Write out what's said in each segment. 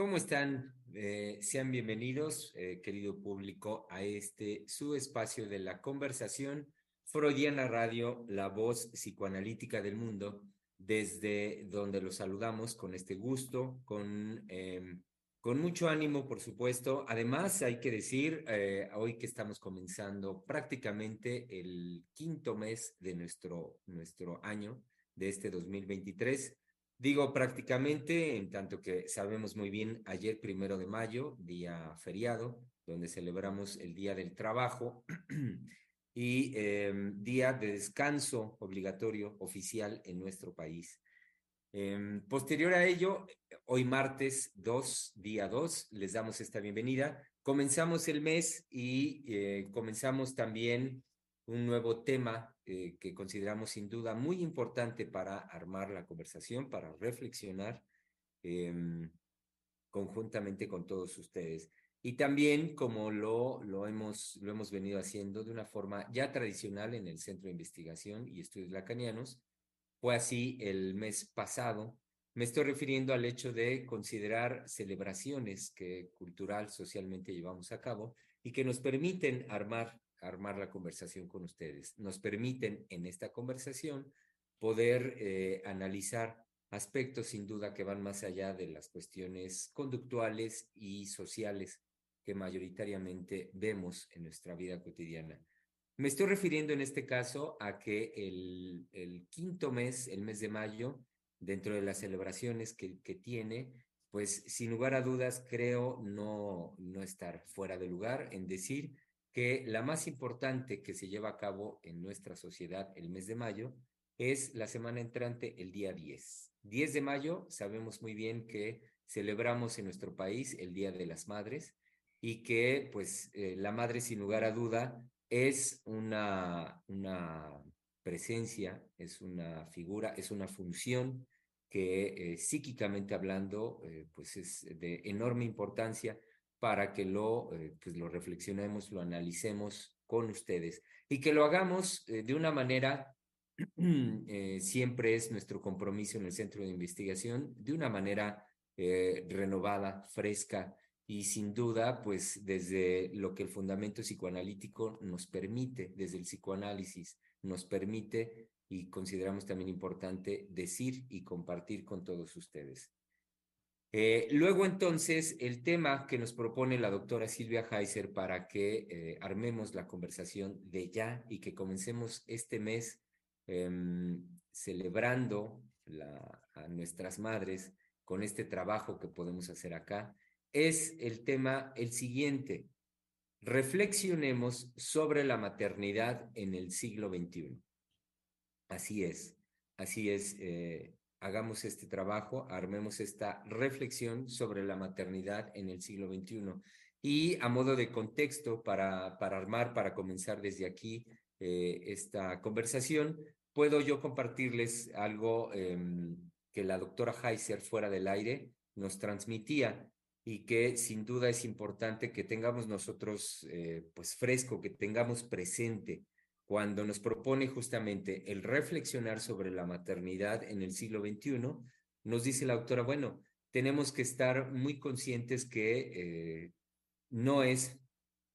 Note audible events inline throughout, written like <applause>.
¿Cómo están? Eh, sean bienvenidos, eh, querido público, a este su espacio de la conversación Freudiana Radio, la voz psicoanalítica del mundo, desde donde los saludamos con este gusto, con, em, con mucho ánimo, por supuesto. Además, hay que decir, eh, hoy que estamos comenzando prácticamente el quinto mes de nuestro, nuestro año, de este 2023, Digo prácticamente, en tanto que sabemos muy bien, ayer primero de mayo, día feriado, donde celebramos el Día del Trabajo <clears throat> y em, día de descanso obligatorio oficial en nuestro país. Em, posterior a ello, hoy martes 2, día 2, les damos esta bienvenida. Comenzamos el mes y eh, comenzamos también un nuevo tema eh, que consideramos sin duda muy importante para armar la conversación, para reflexionar em, conjuntamente con todos ustedes. Y también, como lo, lo, hemos, lo hemos venido haciendo de una forma ya tradicional en el Centro de Investigación y Estudios Lacanianos, fue así el mes pasado. Me estoy refiriendo al hecho de considerar celebraciones que cultural, socialmente llevamos a cabo y que nos permiten armar armar la conversación con ustedes. Nos permiten en esta conversación poder eh, analizar aspectos sin duda que van más allá de las cuestiones conductuales y sociales que mayoritariamente vemos en nuestra vida cotidiana. Me estoy refiriendo en este caso a que el, el quinto mes, el mes de mayo, dentro de las celebraciones que, que tiene, pues sin lugar a dudas creo no, no estar fuera de lugar en decir que la más importante que se lleva a cabo en nuestra sociedad el mes de mayo es la semana entrante, el día 10. 10 de mayo, sabemos muy bien que celebramos en nuestro país el Día de las Madres y que pues eh, la madre sin lugar a duda es una, una presencia, es una figura, es una función que eh, psíquicamente hablando eh, pues es de enorme importancia para que lo, eh, pues lo reflexionemos, lo analicemos con ustedes y que lo hagamos eh, de una manera, <clears throat> eh, siempre es nuestro compromiso en el centro de investigación, de una manera renovada, fresca y sin duda, pues desde lo que el fundamento psicoanalítico nos permite, desde el psicoanálisis nos permite y consideramos también importante decir y compartir con todos ustedes. Eh, luego entonces el tema que nos propone la doctora Silvia Heiser para que eh, armemos la conversación de ya y que comencemos este mes em, celebrando a nuestras madres con este trabajo que podemos hacer acá, es el tema el siguiente. Reflexionemos sobre la maternidad en el siglo XXI. Así es, así es. Eh, hagamos este trabajo, armemos esta reflexión sobre la maternidad en el siglo XXI. Y a modo de contexto, para, para armar, para comenzar desde aquí eh, esta conversación, puedo yo compartirles algo em, que la doctora Heiser fuera del aire nos transmitía y que sin duda es importante que tengamos nosotros eh, pues fresco, que tengamos presente cuando nos propone justamente el reflexionar sobre la maternidad en el siglo XXI, nos dice la autora, bueno, tenemos que estar muy conscientes que eh, no es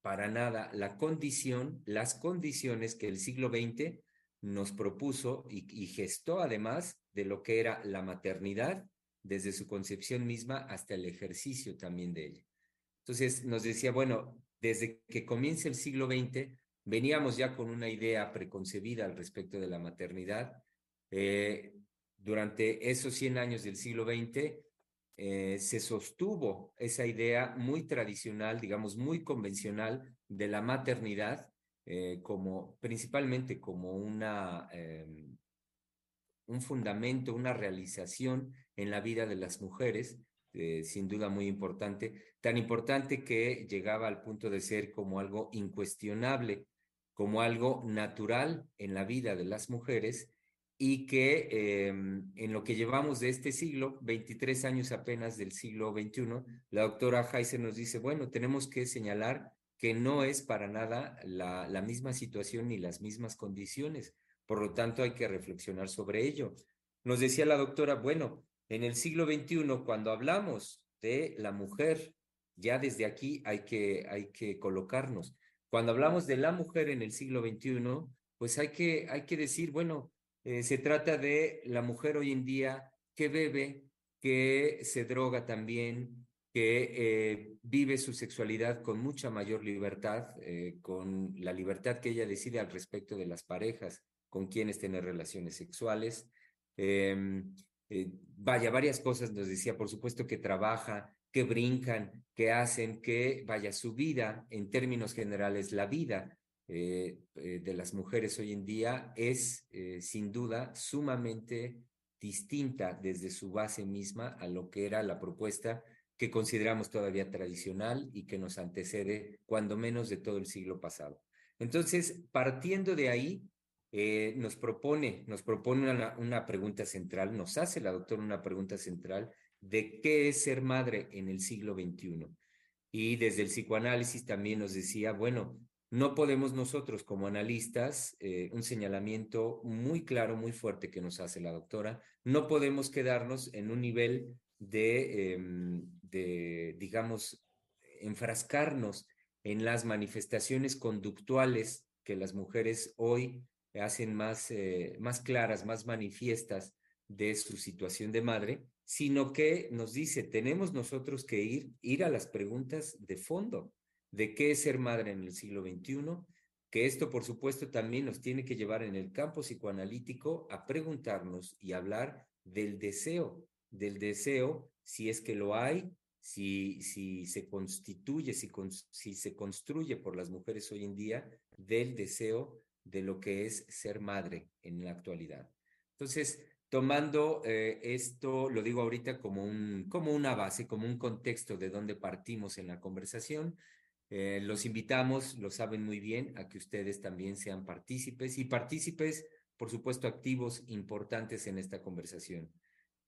para nada la condición, las condiciones que el siglo XX nos propuso y, y gestó además de lo que era la maternidad desde su concepción misma hasta el ejercicio también de ella. Entonces nos decía, bueno, desde que comienza el siglo XX, veníamos ya con una idea preconcebida al respecto de la maternidad. Eh, durante esos 100 años del siglo XX eh, se sostuvo esa idea muy tradicional, digamos, muy convencional de la maternidad eh, como principalmente como una, un fundamento, una realización en la vida de las mujeres, sin duda muy importante, tan importante que llegaba al punto de ser como algo incuestionable como algo natural en la vida de las mujeres y que em, en lo que llevamos de este siglo, 23 años apenas del siglo XXI, la doctora Heiser nos dice, bueno, tenemos que señalar que no es para nada la, misma situación ni las mismas condiciones. Por lo tanto, hay que reflexionar sobre ello. Nos decía la doctora, bueno, en el siglo XXI, cuando hablamos de la mujer, ya desde aquí hay que, hay que colocarnos. Cuando hablamos de la mujer en el siglo XXI, pues hay que, hay que decir, bueno, eh, se trata de la mujer hoy en día que bebe, que se droga también, que eh, vive su sexualidad con mucha mayor libertad, eh, con la libertad que ella decide al respecto de las parejas con quienes tener relaciones sexuales. Em, vaya, varias cosas nos decía, por supuesto que trabaja, que brincan, que hacen que, vaya, su vida, en términos generales, la vida eh, eh, de las mujeres hoy en día es, eh, sin duda, sumamente distinta desde su base misma a lo que era la propuesta que consideramos todavía tradicional y que nos antecede, cuando menos, de todo el siglo pasado. Entonces, partiendo de ahí, nos propone, nos propone una, una pregunta central, nos hace la doctora una pregunta central de qué es ser madre en el siglo XXI. Y desde el psicoanálisis también nos decía, bueno, no podemos nosotros como analistas, eh, un señalamiento muy claro, muy fuerte que nos hace la doctora, no podemos quedarnos en un nivel de, em, digamos, enfrascarnos en las manifestaciones conductuales que las mujeres hoy hacen más, eh, más claras, más manifiestas de su situación de madre, sino que nos dice, tenemos nosotros que ir, ir a las preguntas de fondo de qué es ser madre en el siglo XXI, que esto por supuesto también nos tiene que llevar en el campo psicoanalítico a preguntarnos y hablar del deseo, del deseo, si es que lo hay, si, si se constituye, si, si se construye por las mujeres hoy en día, del deseo de lo que es ser madre en la actualidad. Entonces, tomando eh, esto, lo digo ahorita como, un, como una base, como un contexto de donde partimos en la conversación. Eh, los invitamos, lo saben muy bien, a que ustedes también sean partícipes y partícipes, por supuesto, activos importantes en esta conversación.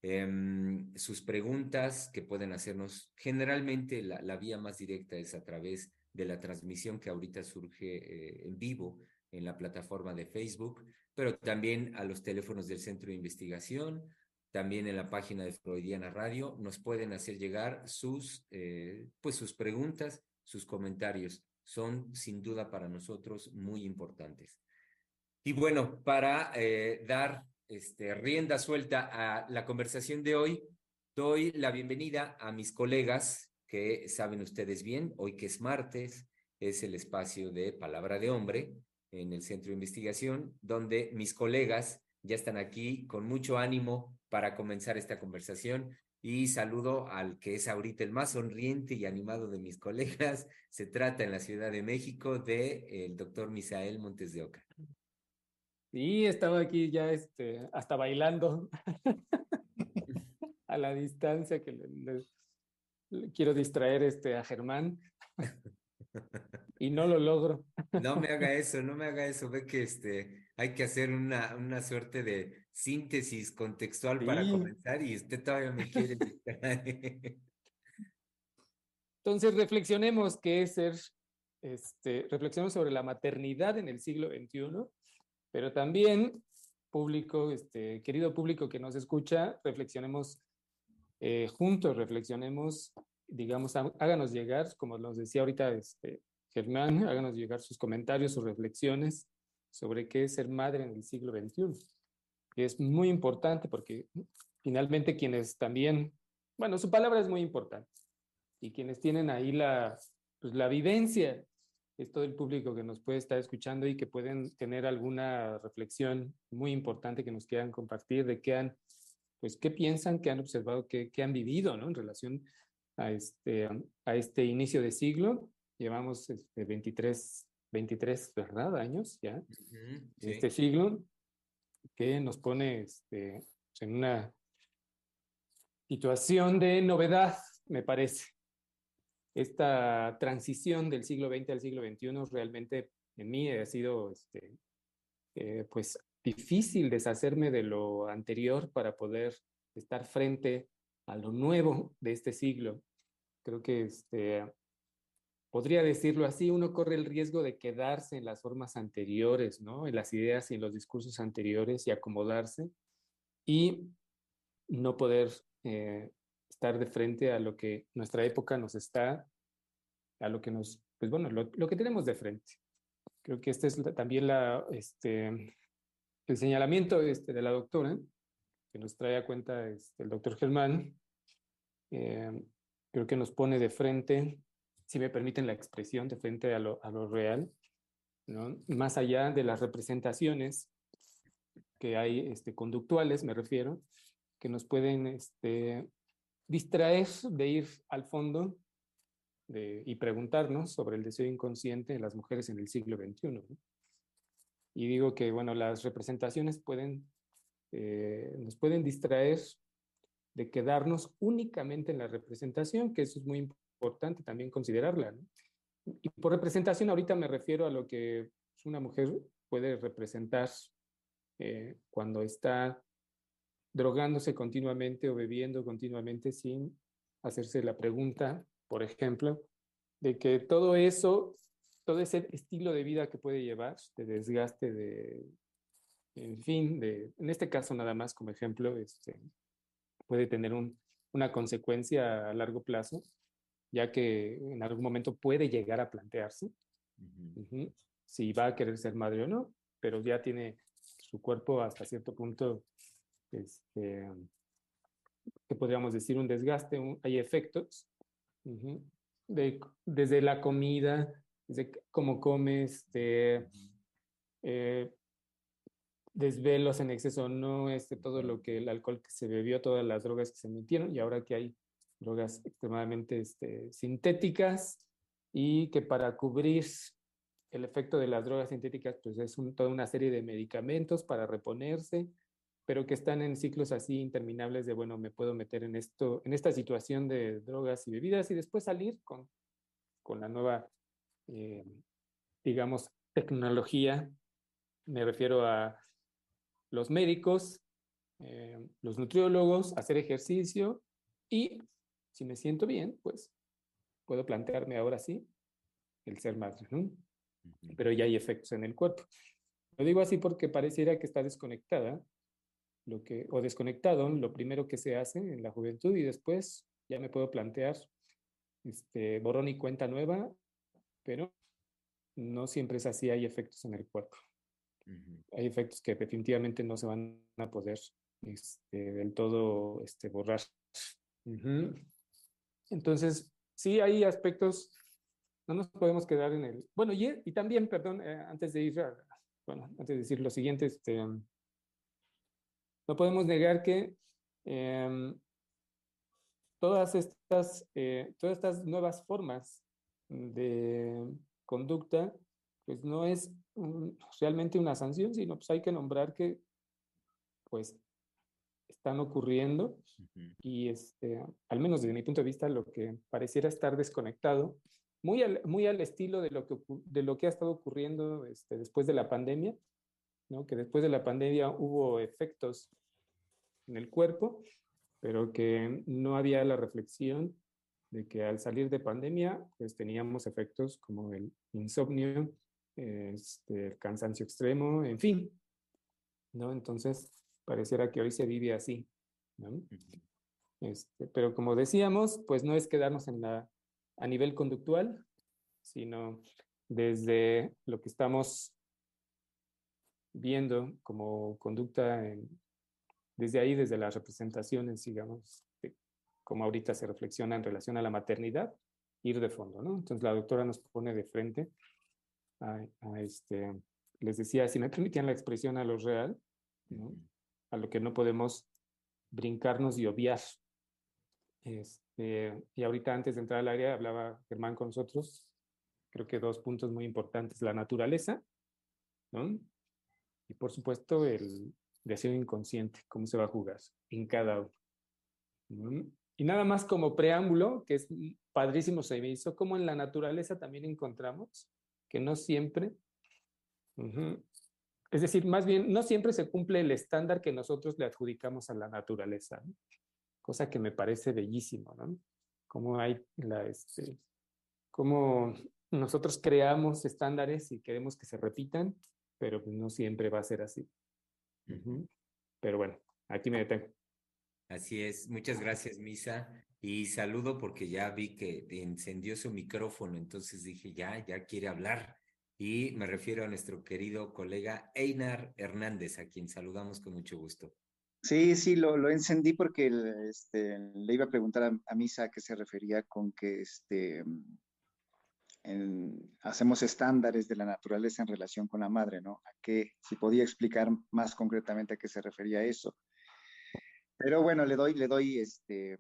Em, sus preguntas que pueden hacernos, generalmente la, vía más directa es a través de la transmisión que ahorita surge eh, en vivo en la plataforma de Facebook pero también a los teléfonos del Centro de Investigación, también en la página de Freudiana Radio, nos pueden hacer llegar sus, eh, pues sus preguntas, sus comentarios. Son sin duda para nosotros muy importantes. Y bueno, para eh, dar este, rienda suelta a la conversación de hoy, doy la bienvenida a mis colegas que saben ustedes bien, hoy que es martes, es el espacio de Palabra de Hombre, en el centro de investigación, donde mis colegas ya están aquí con mucho ánimo para comenzar esta conversación. Y saludo al que es ahorita el más sonriente y animado de mis colegas. Se trata en la Ciudad de México de el doctor Misael Montes de Oca. Sí, estaba aquí ya este, hasta bailando <laughs> a la distancia que le, quiero distraer este, a Germán <laughs> y no lo logro. No me haga <laughs> eso, no me haga eso. Ve que este, hay que hacer una, una suerte de síntesis contextual para comenzar y usted todavía me quiere. <laughs> Entonces, reflexionemos qué es ser, este, reflexionemos sobre la maternidad en el siglo XXI, pero también, público, este, querido público que nos escucha, reflexionemos eh, juntos, reflexionemos, digamos, háganos llegar, como nos decía ahorita este, Germán, <laughs> háganos llegar sus comentarios, sus reflexiones sobre qué es ser madre en el siglo XXI. Es muy importante porque finalmente quienes también, bueno, su palabra es muy importante y quienes tienen ahí la, pues, la vivencia es todo el público que nos puede estar escuchando y que pueden tener alguna reflexión muy importante que nos quieran compartir de qué han, pues, qué piensan, qué han observado, qué, qué han vivido, ¿no? En relación a este, a este inicio de siglo. Llevamos este, 23, 23, ¿verdad? Años ya, de este sí. siglo, que nos pone este, en una situación de novedad, me parece. Esta transición del siglo XX al siglo XXI realmente en mí ha sido este, eh, pues difícil deshacerme de lo anterior para poder estar frente a lo nuevo de este siglo. Creo que este, podría decirlo así, uno corre el riesgo de quedarse en las formas anteriores, ¿no? En las ideas y en los discursos anteriores y acomodarse y no poder eh, estar de frente a lo que nuestra época nos está, a lo que nos, pues bueno, lo, lo que tenemos de frente. Creo que este es la, también la, este, el señalamiento este, de la doctora, que nos trae a cuenta este, el doctor Germán, eh, creo que nos pone de frente, si me permiten la expresión, de frente a lo, a lo real, ¿no? más allá de las representaciones que hay este, conductuales, me refiero, que nos pueden este, distraer de ir al fondo y preguntarnos sobre el deseo inconsciente de las mujeres en el siglo XXI. ¿no? Y digo que, bueno, las representaciones pueden, eh, nos pueden distraer de quedarnos únicamente en la representación, que eso es muy importante también considerarla. ¿no? Y por representación ahorita me refiero a lo que una mujer puede representar eh, cuando está drogándose continuamente o bebiendo continuamente sin hacerse la pregunta, por ejemplo, de que todo eso, todo ese estilo de vida que puede llevar, de desgaste, de, en fin, de, en este caso nada más como ejemplo, este, puede tener un, una consecuencia a largo plazo, ya que en algún momento puede llegar a plantearse uh -huh, si va a querer ser madre o no, pero ya tiene su cuerpo hasta cierto punto este, que podríamos decir un desgaste, un, hay efectos uh -huh, de, desde la comida, desde cómo comes, de eh, desvelos en exceso no, este, todo lo que el alcohol que se bebió, todas las drogas que se metieron y ahora que hay drogas extremadamente este, sintéticas y que para cubrir el efecto de las drogas sintéticas pues es un, toda una serie de medicamentos para reponerse, pero que están en ciclos así interminables de, bueno, me puedo meter en, esto, en esta situación de drogas y bebidas y después salir con, con la nueva, eh, digamos, tecnología. Me refiero a los médicos, eh, los nutriólogos, hacer ejercicio y si me siento bien, pues puedo plantearme ahora sí el ser madre, ¿no? Pero ya hay efectos en el cuerpo. Lo digo así porque pareciera que está desconectada lo que, o desconectado lo primero que se hace en la juventud y después ya me puedo plantear este, borrón y cuenta nueva, pero no siempre es así, hay efectos en el cuerpo. Uh -huh. Hay efectos que definitivamente no se van a poder este, del todo este, borrar. Uh -huh. Entonces, sí hay aspectos, no nos podemos quedar en el... Bueno, y, también, perdón, eh, antes de ir a, bueno, antes de decir lo siguiente, este, no podemos negar que eh, todas, estas, eh, todas estas nuevas formas de conducta, pues no es realmente una sanción, sino pues hay que nombrar que pues están ocurriendo uh -huh. y este, al menos desde mi punto de vista lo que pareciera estar desconectado, muy al, muy al estilo de lo, que, de lo que ha estado ocurriendo este, después de la pandemia, ¿no? que después de la pandemia hubo efectos en el cuerpo, pero que no había la reflexión de que al salir de pandemia, pues teníamos efectos como el insomnio, este, el cansancio extremo, en fin, ¿no? Entonces, pareciera que hoy se vive así, ¿no? Este, pero como decíamos, pues no es quedarnos en la, a nivel conductual, sino desde lo que estamos viendo como conducta, en, desde ahí, desde las representaciones, digamos, de como ahorita se reflexiona en relación a la maternidad, ir de fondo, ¿no? Entonces la doctora nos pone de frente a, este, les decía, si me permitían la expresión a lo real, a lo que no podemos brincarnos y obviar. Este, y ahorita antes de entrar al área hablaba Germán con nosotros, creo que dos puntos muy importantes, la naturaleza, ¿no? Y por supuesto el deseo inconsciente, cómo se va a jugar en cada uno. Y nada más como preámbulo, que es padrísimo se me hizo, como en la naturaleza también encontramos que no siempre, es decir, más bien, no siempre se cumple el estándar que nosotros le adjudicamos a la naturaleza, cosa que me parece bellísimo, ¿no? Como hay la, este, como nosotros creamos estándares y queremos que se repitan, pero no siempre va a ser así. Pero bueno, aquí me detengo. Así es, muchas gracias, Misa. Y saludo porque ya vi que encendió su micrófono, entonces dije, ya, ya quiere hablar. Y me refiero a nuestro querido colega Einar Hernández, a quien saludamos con mucho gusto. Sí, sí, lo, lo encendí porque este, le iba a preguntar a, Misa a qué se refería con que este, hacemos estándares de la naturaleza en relación con la madre, ¿no? A qué, si podía explicar más concretamente a qué se refería eso. Pero bueno, le doy, le doy, este,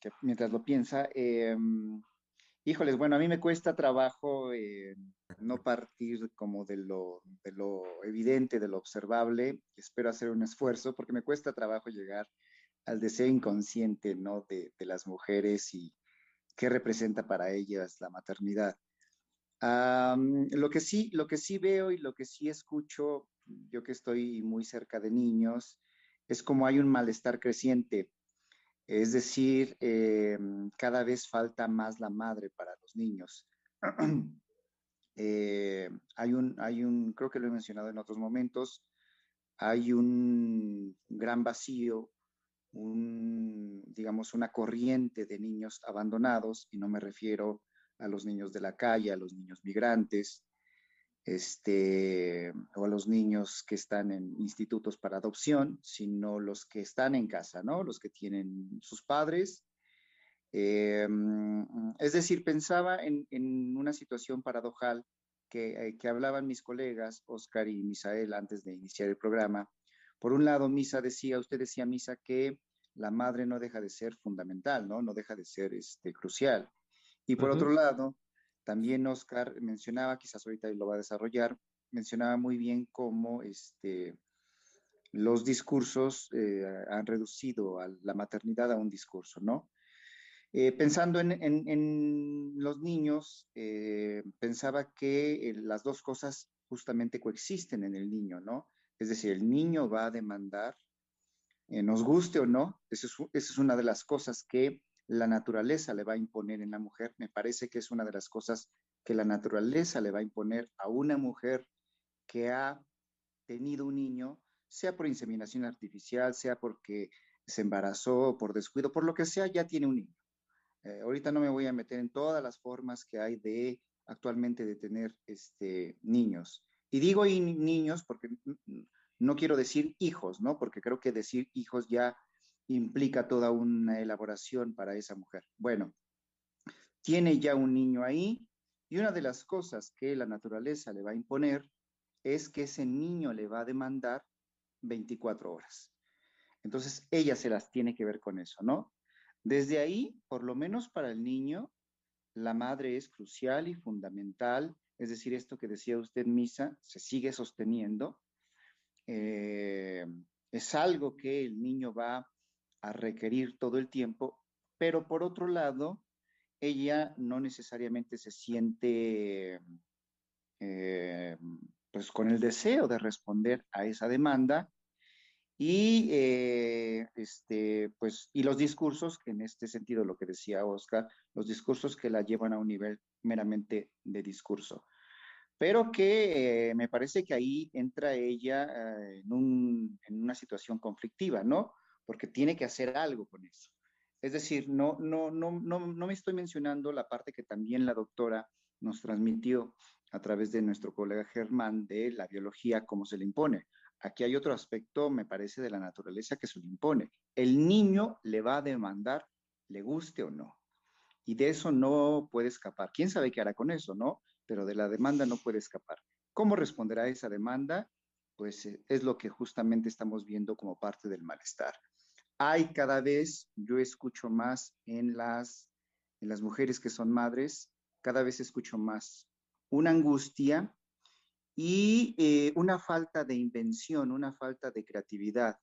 que mientras lo piensa, em, híjoles, bueno, a mí me cuesta trabajo eh, no partir como de lo, de lo evidente, de lo observable. Espero hacer un esfuerzo porque me cuesta trabajo llegar al deseo inconsciente, ¿no? De, de las mujeres y qué representa para ellas la maternidad. lo, que sí, lo que sí veo y lo que sí escucho, yo que estoy muy cerca de niños, es como hay un malestar creciente. Es decir, eh, cada vez falta más la madre para los niños. <clears throat> Eh, hay, un, hay un, creo que lo he mencionado en otros momentos, hay un gran vacío, un, digamos, una corriente de niños abandonados, y no me refiero a los niños de la calle, a los niños migrantes, este, o a los niños que están en institutos para adopción, sino los que están en casa, ¿no? Los que tienen sus padres. Eh, es decir, pensaba en, una situación paradojal que, eh, que, hablaban mis colegas, Oscar y Misael, antes de iniciar el programa. Por un lado, Misa decía, usted decía, Misa, que la madre no deja de ser fundamental, ¿no? No deja de ser este, crucial. Y por otro lado, también Oscar mencionaba, quizás ahorita lo va a desarrollar, mencionaba muy bien cómo este, los discursos eh, han reducido a la maternidad a un discurso, ¿no? Eh, pensando en, los niños, eh, pensaba que las dos cosas justamente coexisten en el niño, ¿no? Es decir, el niño va a demandar, nos guste o no, esa es una de las cosas que la naturaleza le va a imponer en la mujer. Me parece que es una de las cosas que la naturaleza le va a imponer a una mujer que ha tenido un niño, sea por inseminación artificial, sea porque se embarazó, por descuido, por lo que sea, ya tiene un niño. Eh, ahorita no me voy a meter en todas las formas que hay de actualmente de tener este, niños. Y digo niños porque no quiero decir hijos, ¿no? Porque creo que decir hijos ya implica toda una elaboración para esa mujer. Bueno, tiene ya un niño ahí y una de las cosas que la naturaleza le va a imponer es que ese niño le va a demandar 24 horas. Entonces, ella se las tiene que ver con eso, ¿no? Desde ahí, por lo menos para el niño, la madre es crucial y fundamental, es decir, esto que decía usted, Misa, se sigue sosteniendo. Eh, es algo que el niño va a requerir todo el tiempo, pero por otro lado, ella no necesariamente se siente eh, pues con el deseo de responder a esa demanda y eh, este pues y los discursos en este sentido lo que decía Oscar los discursos que la llevan a un nivel meramente de discurso. Pero que eh, me parece que ahí entra ella en una situación conflictiva no porque tiene que hacer algo con eso. Es decir, no, no, no, no, no me estoy mencionando la parte que también la doctora nos transmitió a través de nuestro colega Germán de la biología, cómo se le impone. Aquí hay otro aspecto, me parece, de la naturaleza que se le impone. El niño le va a demandar, le guste o no. Y de eso no puede escapar. ¿Quién sabe qué hará con eso, no? pero de la demanda no puede escapar. ¿Cómo responderá esa demanda? Pues eh, es lo que justamente estamos viendo como parte del malestar. Hay cada vez, yo escucho más en las, mujeres que son madres, cada vez escucho más una angustia y eh, una falta de invención, una falta de creatividad.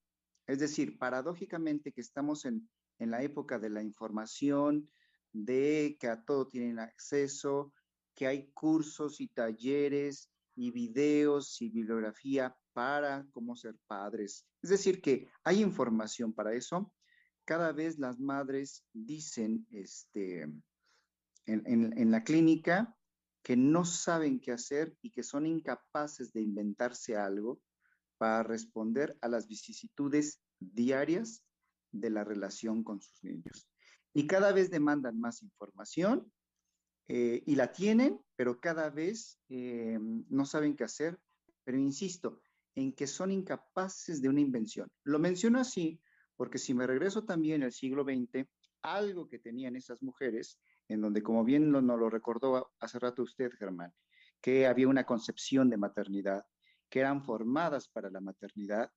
Es decir, paradójicamente que estamos en, en la época de la información, de que a todo tienen acceso, que hay cursos y talleres y videos y bibliografía para cómo ser padres. Es decir, que hay información para eso. Cada vez las madres dicen este, en, la clínica que no saben qué hacer y que son incapaces de inventarse algo para responder a las vicisitudes diarias de la relación con sus niños. Y cada vez demandan más información eh, y la tienen, pero cada vez eh, no saben qué hacer. Pero insisto, en que son incapaces de una invención. Lo menciono así porque si me regreso también al siglo XX, algo que tenían esas mujeres, en donde, como bien nos lo recordó hace rato usted, Germán, que había una concepción de maternidad, que eran formadas para la maternidad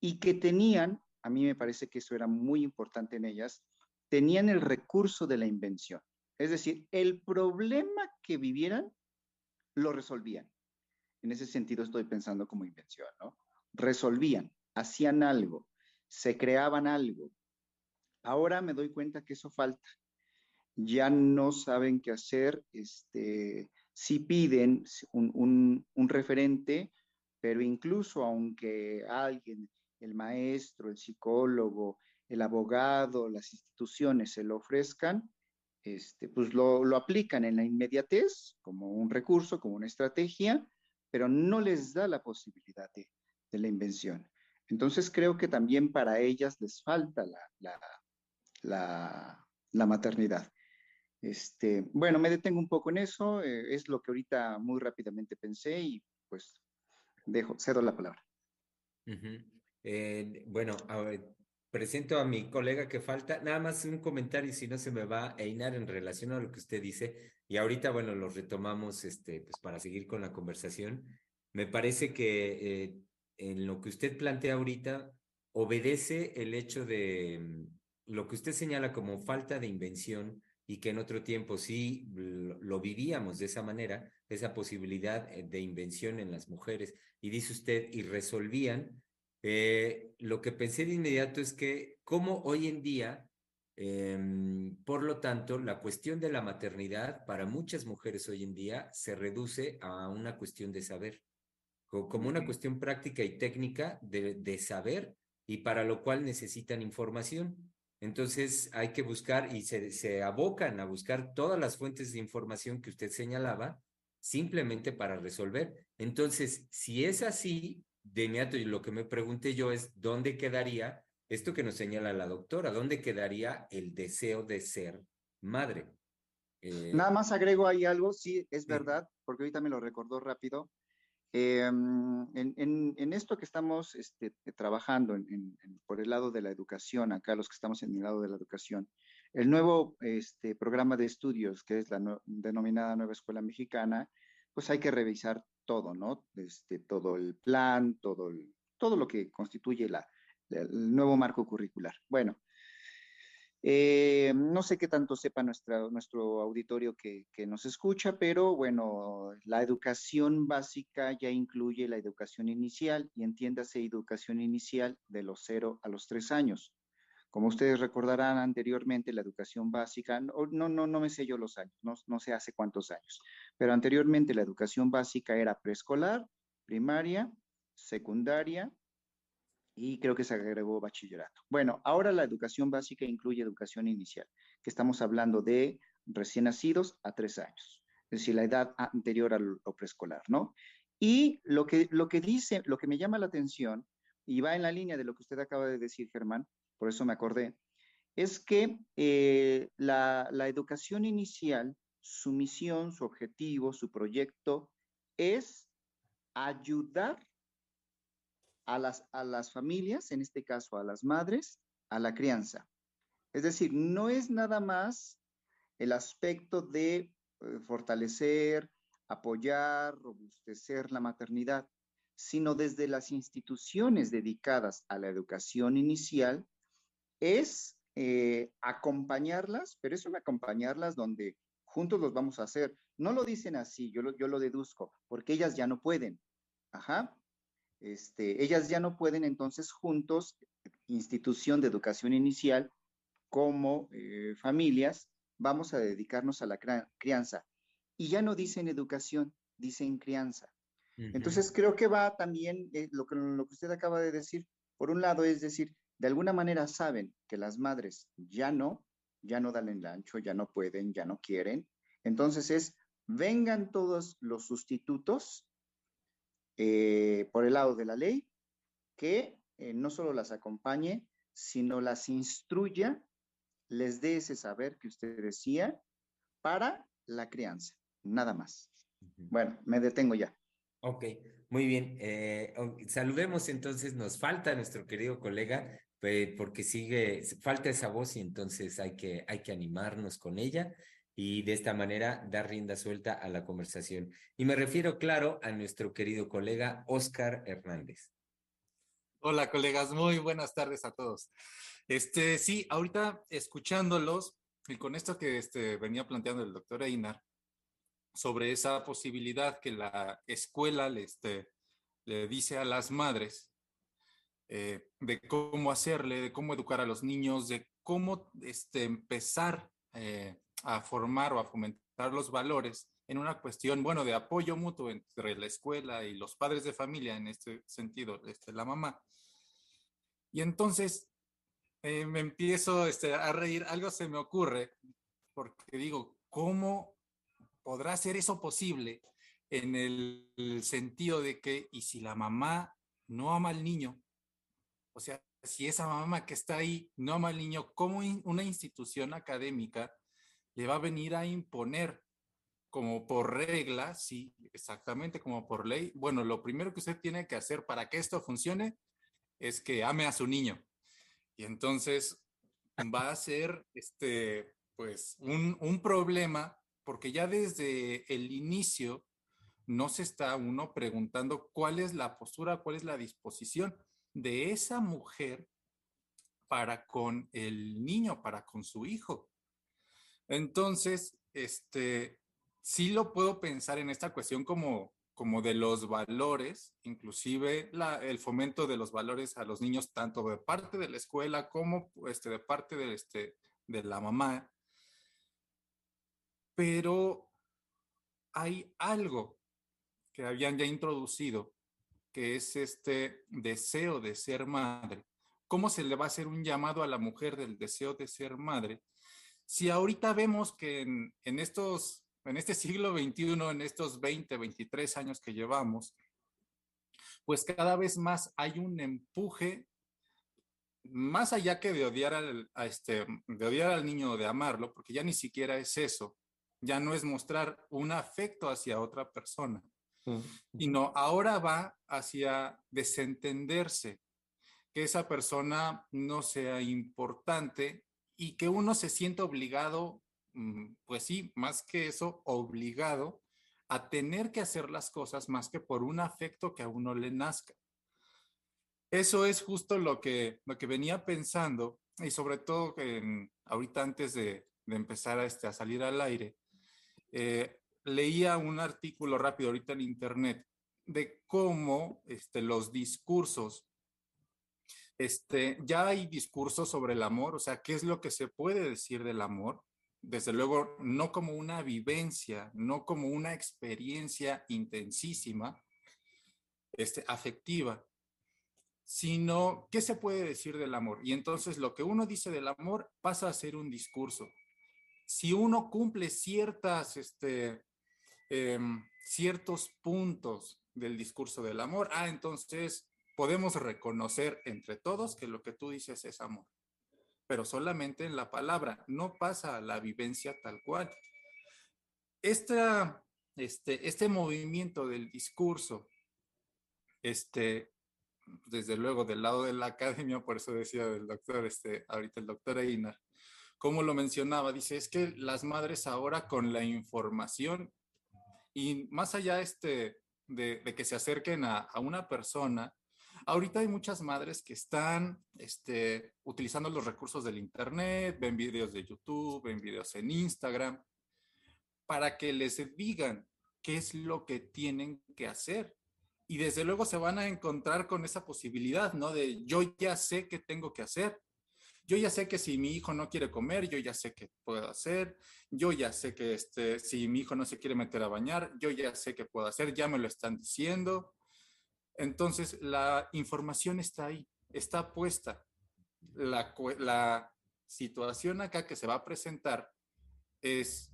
y que tenían, a mí me parece que eso era muy importante en ellas, tenían el recurso de la invención. Es decir, el problema que vivieran, lo resolvían. En ese sentido estoy pensando como invención, ¿no? Resolvían, hacían algo, se creaban algo. Ahora me doy cuenta que eso falta. Ya no saben qué hacer, este, si piden un, un referente, pero incluso aunque alguien, el maestro, el psicólogo, el abogado, las instituciones se lo ofrezcan, este, pues lo, aplican en la inmediatez como un recurso, como una estrategia, pero no les da la posibilidad de, la invención. Entonces creo que también para ellas les falta la, maternidad. Este, bueno, me detengo un poco en eso, eh, es lo que ahorita muy rápidamente pensé y pues dejo, cedo la palabra. Eh, bueno, presento a mi colega que falta. Nada más un comentario, si no se me va a einar en relación a lo que usted dice. Y ahorita, bueno, lo retomamos este, pues, para seguir con la conversación. Me parece que eh, en lo que usted plantea ahorita obedece el hecho de mm, lo que usted señala como falta de invención y que en otro tiempo sí lo vivíamos de esa manera, esa posibilidad eh, de invención en las mujeres. Y dice usted, y resolvían eh, lo que pensé de inmediato es que como hoy en día, em, por lo tanto, la cuestión de la maternidad para muchas mujeres hoy en día se reduce a una cuestión de saber, como una cuestión práctica y técnica de, saber y para lo cual necesitan información. Entonces hay que buscar y se, se abocan a buscar todas las fuentes de información que usted señalaba simplemente para resolver. Entonces, si es así, de inmediato, y lo que me pregunté yo es, ¿dónde quedaría esto que nos señala la doctora? ¿Dónde quedaría el deseo de ser madre? Eh, Nada más agrego ahí algo, sí, es verdad, porque ahorita me lo recordó rápido. Em, en, esto que estamos este, trabajando por el lado de la educación, acá los que estamos en el lado de la educación, el nuevo este, programa de estudios, que es la denominada Nueva Escuela Mexicana, pues hay que revisar todo, ¿no? Este, todo el plan, todo, todo lo que constituye el nuevo marco curricular. Bueno, eh, no sé qué tanto sepa nuestra, nuestro auditorio que, que, nos escucha, pero bueno, la educación básica ya incluye la educación inicial y entiéndase educación inicial de los cero a los tres años. Como ustedes recordarán anteriormente, la educación básica, no, no, no me sé yo los años, no, no sé hace cuántos años, pero anteriormente la educación básica era preescolar, primaria, secundaria y creo que se agregó bachillerato. Bueno, ahora la educación básica incluye educación inicial, que estamos hablando de recién nacidos a tres años, es decir, la edad anterior a lo preescolar, ¿no? Y lo que, lo que dice, lo que me llama la atención, y va en la línea de lo que usted acaba de decir, Germán, por eso me acordé, es que eh, la, educación inicial, su misión, su objetivo, su proyecto es ayudar a las, a las familias, en este caso a las madres, a la crianza. Es decir, no es nada más el aspecto de eh, fortalecer apoyar, robustecer la maternidad, sino desde las instituciones dedicadas a la educación inicial, es eh, acompañarlas, pero es un acompañarlas donde juntos los vamos a hacer. No lo dicen así, yo lo, yo lo deduzco, porque ellas ya no pueden. Ajá. Este, ellas ya no pueden, entonces juntos, institución de educación inicial, como eh, familias, vamos a dedicarnos a la crianza. Y ya no dicen educación, dicen crianza. Entonces creo que va también eh, lo, que, lo que usted acaba de decir. Por un lado es decir, de alguna manera saben que las madres ya no, ya no dan el ancho, ya no pueden, ya no quieren. Entonces es, vengan todos los sustitutos eh, por el lado de la ley, que eh, no solo las acompañe, sino las instruya, les dé ese saber que usted decía para la crianza, nada más. Bueno, me detengo ya. Ok, muy bien. Eh, saludemos entonces, nos falta nuestro querido colega, porque sigue, falta esa voz y entonces hay que, hay que animarnos con ella y de esta manera dar rienda suelta a la conversación. Y me refiero, claro, a nuestro querido colega Oscar Hernández. Hola, colegas, muy buenas tardes a todos. Este, sí, ahorita escuchándolos y con esto que este, venía planteando el doctor Einar sobre esa posibilidad que la escuela le, este, le dice a las madres eh, de cómo hacerle, de cómo educar a los niños, de cómo este, empezar eh, a formar o a fomentar los valores en una cuestión, bueno, de apoyo mutuo entre la escuela y los padres de familia, en este sentido, este, la mamá. Y entonces eh, me empiezo este, a reír, algo se me ocurre, porque digo, ¿cómo podrá ser eso posible en el, el sentido de que, y si la mamá no ama al niño, o sea, si esa mamá que está ahí no ama al niño, ¿cómo una institución académica le va a venir a imponer como por regla, sí, exactamente como por ley. Bueno, lo primero que usted tiene que hacer para que esto funcione es que ame a su niño. Y entonces va a ser este, pues, un, un problema porque ya desde el inicio no se está uno preguntando cuál es la postura, cuál es la disposición de esa mujer para con el niño, para con su hijo. Entonces, este, sí lo puedo pensar en esta cuestión como, como de los valores, inclusive el fomento de los valores a los niños, tanto de parte de la escuela como este, de parte de, este, de la mamá. Pero hay algo que habían ya introducido, que es este deseo de ser madre. ¿Cómo se le va a hacer un llamado a la mujer del deseo de ser madre? si ahorita vemos que en, estos, en este siglo XXI, en estos 20, 23 años que llevamos, pues cada vez más hay un empuje, más allá que de odiar al, este, de odiar al niño, de amarlo, porque ya ni siquiera es eso, ya no es mostrar un afecto hacia otra persona, mm. sino ahora va hacia desentenderse, que esa persona no sea importante y que uno se siente obligado, mm, pues sí, más que eso, obligado a tener que hacer las cosas más que por un afecto que a uno le nazca. Eso es justo lo que, lo que venía pensando y sobre todo en, ahorita antes de, empezar a, este, a salir al aire, eh, leía un artículo rápido ahorita en internet de cómo este, los discursos este, ya hay discursos sobre el amor, o sea, ¿qué es lo que se puede decir del amor? Desde luego, no como una vivencia, no como una experiencia intensísima, este, afectiva, sino qué se puede decir del amor. Y entonces lo que uno dice del amor pasa a ser un discurso. Si uno cumple ciertas, este, em, ciertos puntos del discurso del amor, ah, entonces podemos reconocer entre todos que lo que tú dices es amor, pero solamente en la palabra, no pasa a la vivencia tal cual. Esta, este, este movimiento del discurso, este, desde luego del lado de la academia, por eso decía el doctor, este, ahorita el doctor Einar, como lo mencionaba, dice, es que las madres ahora con la información Y más allá este, de, de que se acerquen a, a, una persona, ahorita hay muchas madres que están este, utilizando los recursos del Internet, ven videos de YouTube, ven videos en Instagram, para que les digan qué es lo que tienen que hacer. Y desde luego se van a encontrar con esa posibilidad, ¿no? De yo ya sé qué tengo que hacer. Yo ya sé que si mi hijo no quiere comer, yo ya sé qué puedo hacer. Yo ya sé que este, si mi hijo no se quiere meter a bañar, yo ya sé qué puedo hacer. Ya me lo están diciendo. Entonces, la información está ahí, está puesta. La, la situación acá que se va a presentar es,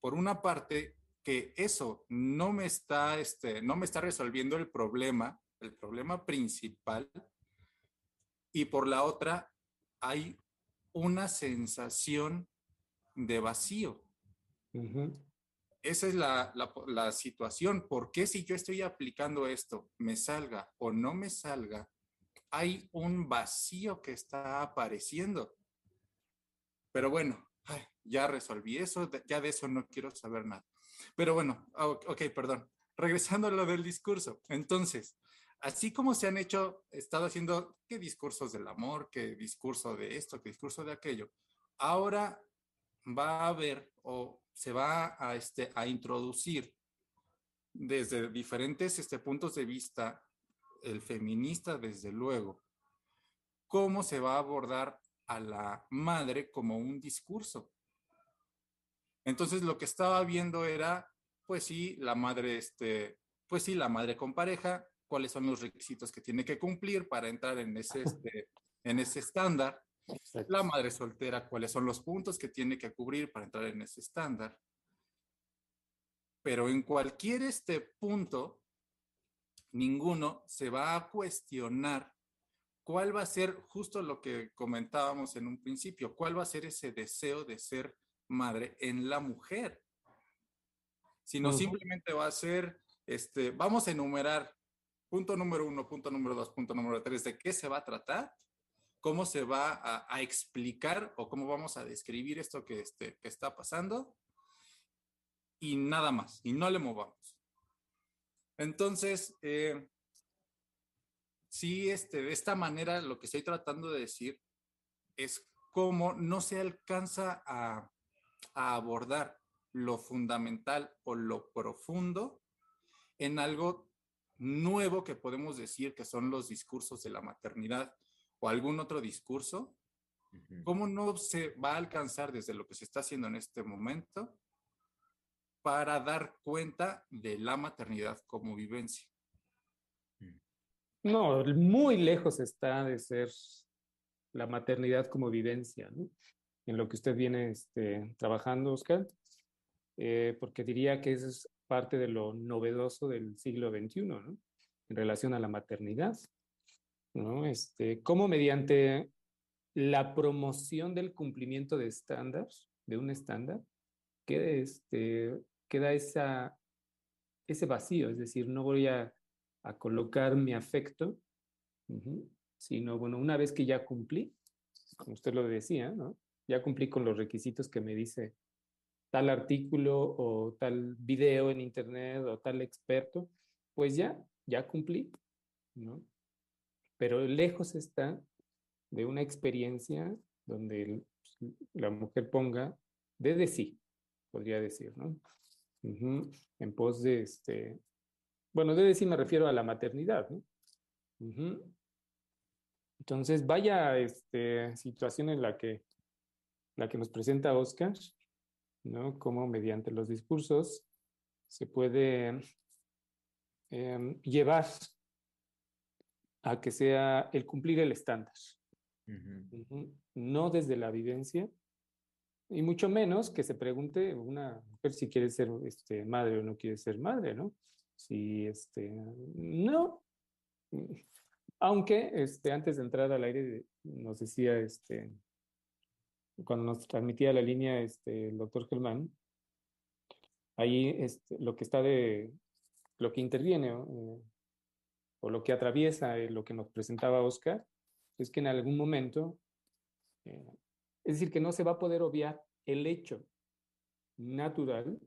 por una parte, que eso no me está, este, no me está resolviendo el problema, el problema principal, y por la otra hay una sensación de vacío. Uh -huh. Esa es la, la, la, situación. ¿Por qué si yo estoy aplicando esto, me salga o no me salga, hay un vacío que está apareciendo? Pero bueno, ay, ya resolví eso, ya de eso no quiero saber nada. Pero bueno, ok, perdón. Regresando a lo del discurso. Entonces, así como se han hecho, estado haciendo qué discursos del amor, qué discurso de esto, qué discurso de aquello, ahora va a haber o se va a, este, a introducir desde diferentes este, puntos de vista, el feminista desde luego, cómo se va a abordar a la madre como un discurso. Entonces lo que estaba viendo era, pues sí, la madre, este, pues sí, la madre con pareja, cuáles son los requisitos que tiene que cumplir para entrar en ese, este, en ese estándar. Exacto. La madre soltera, cuáles son los puntos que tiene que cubrir para entrar en ese estándar. Pero en cualquier este punto, ninguno se va a cuestionar cuál va a ser justo lo que comentábamos en un principio, cuál va a ser ese deseo de ser madre en la mujer, sino uh -huh. simplemente va a ser, este, vamos a enumerar punto número uno, punto número dos, punto número tres, de qué se va a tratar, cómo se va a, explicar o cómo vamos a describir esto que, este, que está pasando y nada más, y no le movamos. Entonces, eh, sí, este, de esta manera lo que estoy tratando de decir es cómo no se alcanza a, a abordar lo fundamental o lo profundo en algo nuevo que podemos decir que son los discursos de la maternidad o algún otro discurso, uh -huh. ¿cómo no se va a alcanzar desde lo que se está haciendo en este momento para dar cuenta de la maternidad como vivencia? No, muy lejos está de ser la maternidad como vivencia, ¿no? en lo que usted viene este, trabajando, Oscar, eh, porque diría que es parte de lo novedoso del siglo XXI, ¿no? En relación a la maternidad, ¿no? Este, cómo mediante la promoción del cumplimiento de estándares, de un estándar, queda, este, queda esa, ese vacío, es decir, no voy a, a colocar mi afecto, sino, bueno, una vez que ya cumplí, como usted lo decía, ¿no? ya cumplí con los requisitos que me dice tal artículo o tal video en internet o tal experto, pues ya, ya cumplí, ¿no? Pero lejos está de una experiencia donde la mujer ponga desde sí, podría decir, ¿no? En pos de este, bueno, desde sí me refiero a la maternidad, ¿no? Entonces, vaya este, situación en la que la que nos presenta Oscar, ¿no? Cómo mediante los discursos se puede eh, llevar a que sea el cumplir el estándar. Uh -huh. Uh -huh. No desde la vivencia, y mucho menos que se pregunte una mujer si quiere ser este, madre o no quiere ser madre, ¿no? Si, este, no. Aunque, este, antes de entrar al aire, nos decía, este, cuando nos transmitía la línea este, el doctor Germán, ahí este, lo que está de, lo que interviene eh, o lo que atraviesa eh, lo que nos presentaba Oscar, es que en algún momento, eh, es decir, que no se va a poder obviar el hecho natural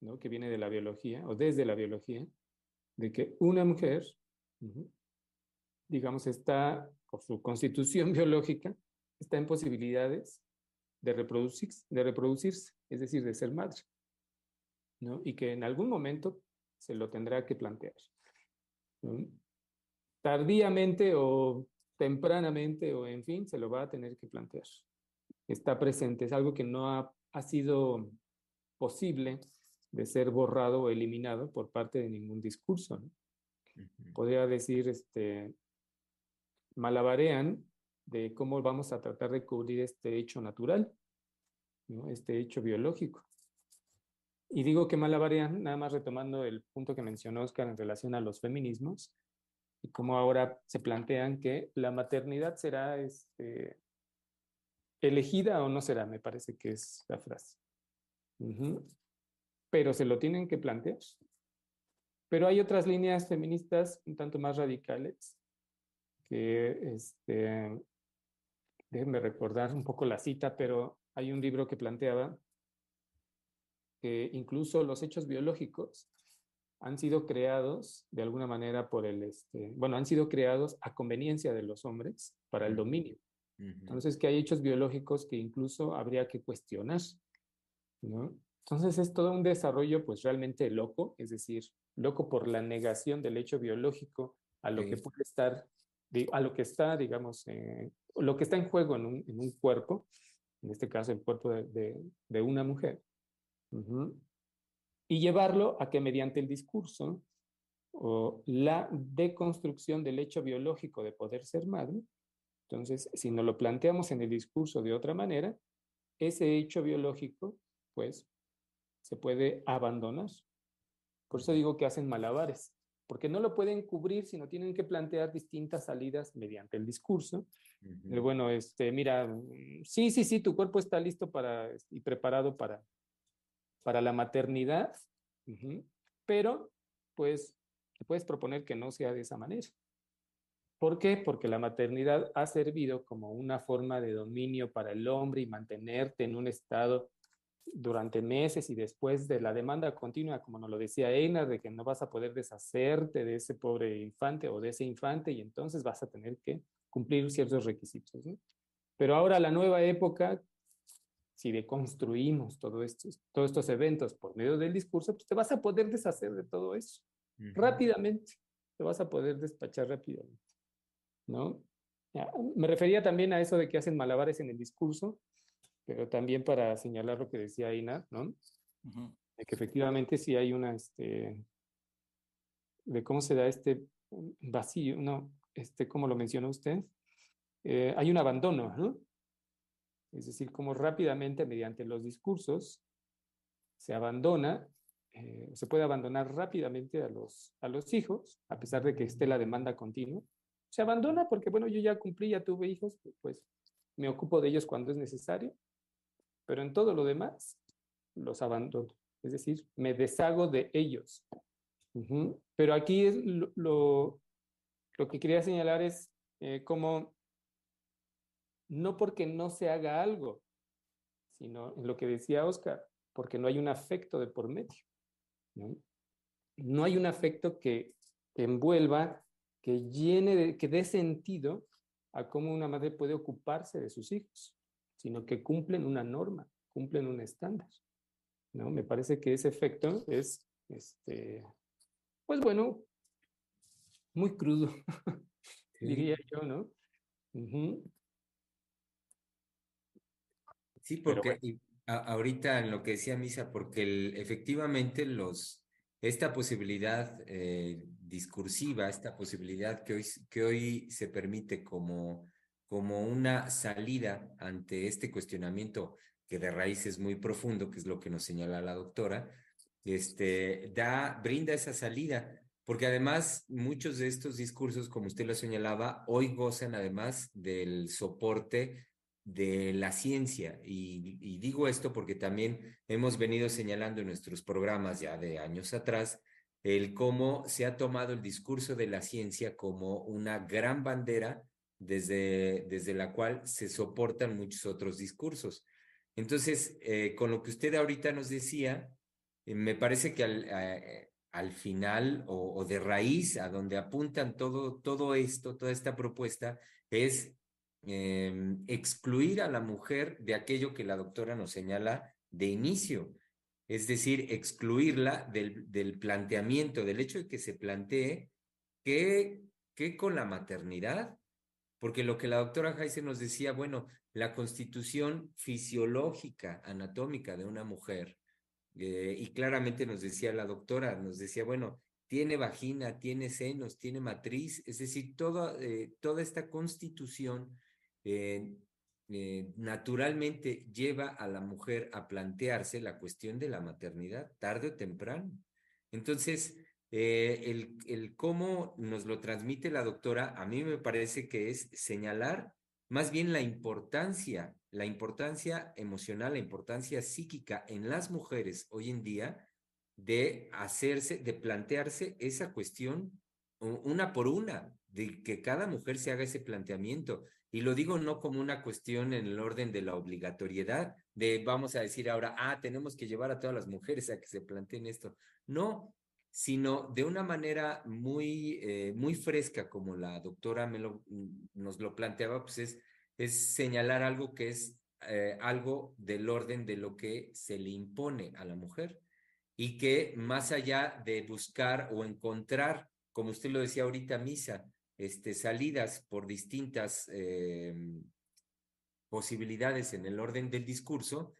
¿no? que viene de la biología o desde la biología, de que una mujer, digamos, está, por su constitución <laughs> biológica, está en posibilidades de reproducirse, de reproducirse es decir, de ser madre, ¿no? y que en algún momento se lo tendrá que plantear. Tardíamente o tempranamente o en fin, se lo va a tener que plantear. Está presente, es algo que no ha, ha sido posible de ser borrado o eliminado por parte de ningún discurso. ¿no? Podría decir, este, malabarean de cómo vamos a tratar de cubrir este hecho natural, ¿no? este hecho biológico. Y digo que malabarean, nada más retomando el punto que mencionó Oscar en relación a los feminismos, y cómo ahora se plantean que la maternidad será este, elegida o no será, me parece que es la frase. Pero se lo tienen que plantear. Pero hay otras líneas feministas un tanto más radicales que, este, déjenme recordar un poco la cita, pero hay un libro que planteaba que incluso los hechos biológicos han sido creados de alguna manera por el, este, bueno, han sido creados a conveniencia de los hombres para el dominio. Entonces, que hay hechos biológicos que incluso habría que cuestionar, ¿no? Entonces, es todo un desarrollo, pues, realmente loco, es decir, loco por la negación del hecho biológico a lo que puede estar, a lo que está, digamos, eh, lo que está en juego en un, en un, cuerpo, en este caso el cuerpo de, de, de una mujer, y llevarlo a que mediante el discurso o la deconstrucción del hecho biológico de poder ser madre, entonces, si nos lo planteamos en el discurso de otra manera, ese hecho biológico, pues, se puede abandonar. Por eso digo que hacen malabares, porque no lo pueden cubrir, sino tienen que plantear distintas salidas mediante el discurso. bueno, este, mira, sí, sí, sí, tu cuerpo está listo para y preparado para, para la maternidad, pero pues te puedes proponer que no sea de esa manera. ¿Por qué? Porque la maternidad ha servido como una forma de dominio para el hombre y mantenerte en un estado durante meses y después de la demanda continua, como nos lo decía Einar, de que no vas a poder deshacerte de ese pobre infante o de ese infante y entonces vas a tener que cumplir ciertos requisitos. Pero ahora la nueva época, si deconstruimos todo estos, todos estos eventos por medio del discurso, pues te vas a poder deshacer de todo eso rápidamente, te vas a poder despachar rápidamente. ¿no? Me refería también a eso de que hacen malabares en el discurso, pero también para señalar lo que decía Ina, ¿no? De que efectivamente sí hay una, este, de cómo se da este vacío, no, este, como lo mencionó usted, eh, hay un abandono, ¿no? Es decir, como rápidamente mediante los discursos se abandona, eh, se puede abandonar rápidamente a los, a los hijos, a pesar de que esté la demanda continua, se abandona porque, bueno, yo ya cumplí, ya tuve hijos, pues me ocupo de ellos cuando es necesario, pero en todo lo demás los abandono, es decir, me deshago de ellos. Pero aquí lo, lo, que quería señalar es eh, como no porque no se haga algo, sino en lo que decía Oscar, porque no hay un afecto de por medio. No, no hay un afecto que, que envuelva que llene, que dé sentido a cómo una madre puede ocuparse de sus hijos, sino que cumplen una norma, cumplen un estándar. ¿no? Me parece que ese efecto es, este, pues bueno, muy crudo, <laughs> diría yo, ¿no? Sí, porque ahorita en lo que decía Misa, porque efectivamente los, esta posibilidad eh, discursiva, esta posibilidad que hoy, que hoy se permite como, como una salida ante este cuestionamiento que de raíz es muy profundo, que es lo que nos señala la doctora, este, da, brinda esa salida, porque además muchos de estos discursos, como usted lo señalaba, hoy gozan además del soporte de la ciencia. Y, digo esto porque también hemos venido señalando en nuestros programas ya de años atrás el cómo se ha tomado el discurso de la ciencia como una gran bandera desde, desde la cual se soportan muchos otros discursos. Entonces, eh, con lo que usted ahorita nos decía, eh, me parece que al, eh, al final o, de raíz a donde apuntan todo, todo esto, toda esta propuesta, es em, excluir a la mujer de aquello que la doctora nos señala de inicio, es decir, excluirla del, del planteamiento, del hecho de que se plantee que, que con la maternidad, porque lo que la doctora Heise nos decía, bueno, la constitución fisiológica, anatómica de una mujer, eh, y claramente nos decía la doctora, nos decía, bueno, tiene vagina, tiene senos, tiene matriz, es decir, toda, eh, toda esta constitución eh, naturalmente lleva a la mujer a plantearse la cuestión de la maternidad tarde o temprano. Entonces, el, el cómo nos lo transmite la doctora, a mí me parece que es señalar más bien la importancia, la importancia emocional, la importancia psíquica en las mujeres hoy en día de hacerse, de plantearse esa cuestión una por una, de que cada mujer se haga ese planteamiento. Y lo digo no como una cuestión en el orden de la obligatoriedad, de vamos a decir ahora, ah, tenemos que llevar a todas las mujeres a que se planteen esto. No, sino de una manera muy, eh, muy fresca, como la doctora me mm, nos lo planteaba, pues es, es señalar algo que es eh, algo del orden de lo que se le impone a la mujer y que más allá de buscar o encontrar, como usted lo decía ahorita, Misa, este, salidas por distintas em, posibilidades en el orden del discurso,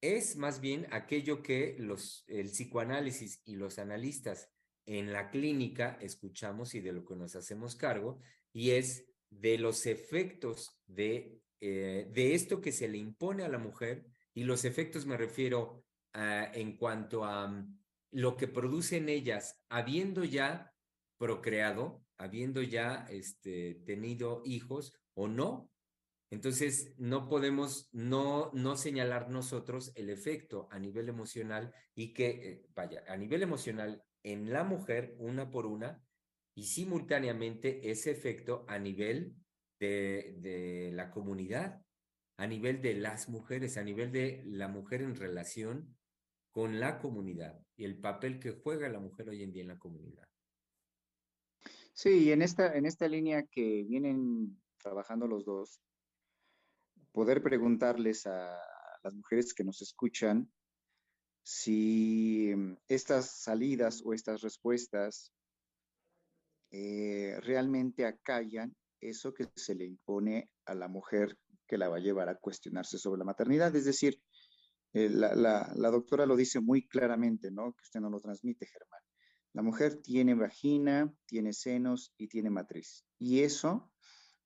es más bien aquello que los, el psicoanálisis y los analistas en la clínica escuchamos y de lo que nos hacemos cargo, y es de los efectos de, eh, de esto que se le impone a la mujer, y los efectos me refiero en cuanto a lo que producen ellas, habiendo ya procreado, habiendo ya este, tenido hijos o no, entonces, no podemos no, no señalar nosotros el efecto a nivel emocional y que, eh, vaya, a nivel emocional en la mujer, una por una, y simultáneamente ese efecto a nivel de, de la comunidad, a nivel de las mujeres, a nivel de la mujer en relación con la comunidad y el papel que juega la mujer hoy en día en la comunidad. Sí, en esta, en esta línea que vienen trabajando los dos, poder preguntarles a las mujeres que nos escuchan si mm, estas salidas o estas respuestas eh, realmente acallan eso que se le impone a la mujer que la va a llevar a cuestionarse sobre la maternidad. Es decir, eh, la, la, doctora lo dice muy claramente, ¿no? Que usted no lo transmite, Germán. La mujer tiene vagina, tiene senos y tiene matriz. Y eso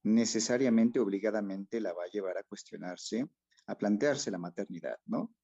necesariamente, obligadamente, la va a llevar a cuestionarse, a plantearse la maternidad, ¿no?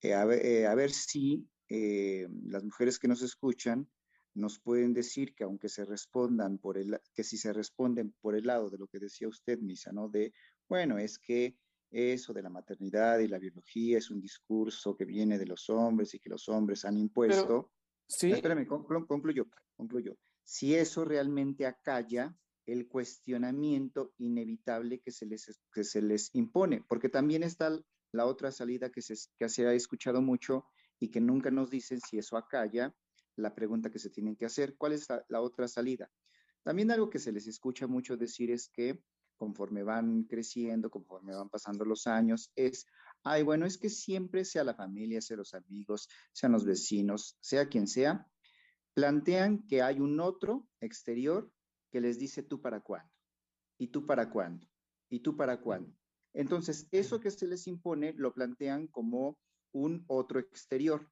Eh, a, ver, eh, a, ver, si eh, las mujeres que nos escuchan nos pueden decir que aunque se respondan por el, que si se responden por el lado de lo que decía usted, Misa, ¿no? De, bueno, es que eso de la maternidad y la biología es un discurso que viene de los hombres y que los hombres han impuesto. sí. Espérame, concluyo, concluyo. Si eso realmente acalla el cuestionamiento inevitable que se les, que se les impone, porque también está la otra salida que se, que se ha escuchado mucho y que nunca nos dicen si eso acalla la pregunta que se tienen que hacer, ¿cuál es la, otra salida? También algo que se les escucha mucho decir es que conforme van creciendo, conforme van pasando los años, es, ay, bueno, es que siempre sea la familia, sea los amigos, sean los vecinos, sea quien sea, plantean que hay un otro exterior que les dice tú para cuándo, y tú para cuándo, y tú para cuándo. Entonces, eso que se les impone lo plantean como un otro exterior,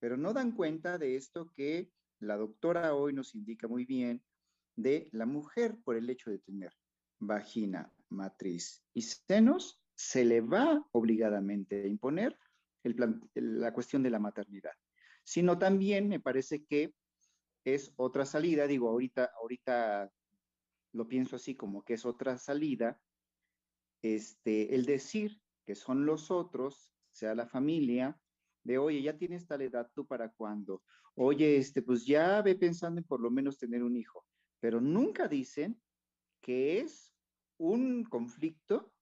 pero no dan cuenta de esto que la doctora hoy nos indica muy bien de la mujer por el hecho de tener vagina, matriz y senos, se le va obligadamente a imponer la cuestión de la maternidad, sino también me parece que es otra salida, digo, ahorita, ahorita lo pienso así como que es otra salida, este, el decir que son los otros, sea la familia, de oye, ya tienes tal edad, ¿tú para cuándo? Oye, este, pues ya ve pensando en por lo menos tener un hijo, pero nunca dicen que es un conflicto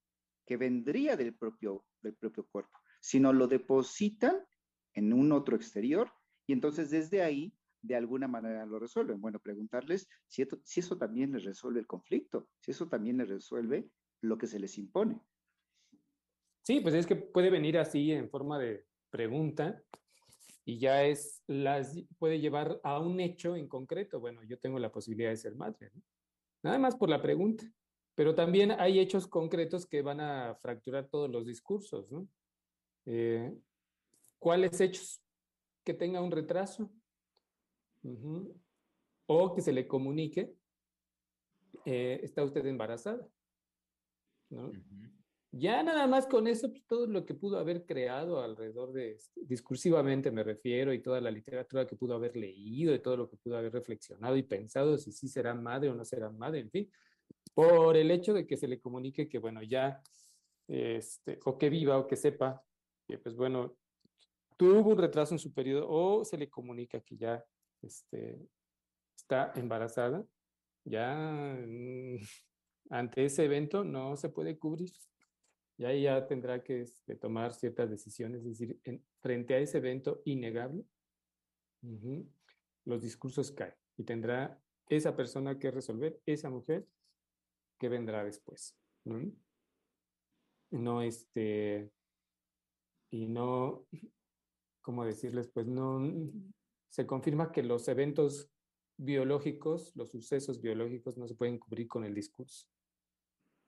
que vendría del propio, del propio cuerpo, sino lo depositan en un otro exterior y entonces desde ahí de alguna manera lo resuelven. Bueno, preguntarles si, eso también les resuelve el conflicto, si eso también les resuelve lo que se les impone. Sí, pues es que puede venir así en forma de pregunta y ya es las puede llevar a un hecho en concreto. Bueno, yo tengo la posibilidad de ser madre, nada más por la pregunta. Pero también hay hechos concretos que van a fracturar todos los discursos, ¿no? Eh, ¿Cuáles hechos? Que tenga un retraso o que se le comunique, eh, está usted embarazada, ¿no? Ya nada más con eso, pues, todo lo que pudo haber creado alrededor de, este, discursivamente me refiero, y toda la literatura que pudo haber leído, y todo lo que pudo haber reflexionado y pensado si sí será madre o no será madre, en fin, por el hecho de que se le comunique que, bueno, ya, este, o que viva o que sepa que, pues bueno, tuvo un retraso en su periodo, o se le comunica que ya este, está embarazada, ya mm, <laughs> ante ese evento no se puede cubrir y ahí ya tendrá que este, tomar ciertas decisiones, es decir, frente a ese evento innegable, los discursos caen y tendrá esa persona que resolver, esa mujer que vendrá después. ¿no? no este, y no, ¿cómo decirles? Pues no, se confirma que los eventos biológicos, los sucesos biológicos no se pueden cubrir con el discurso.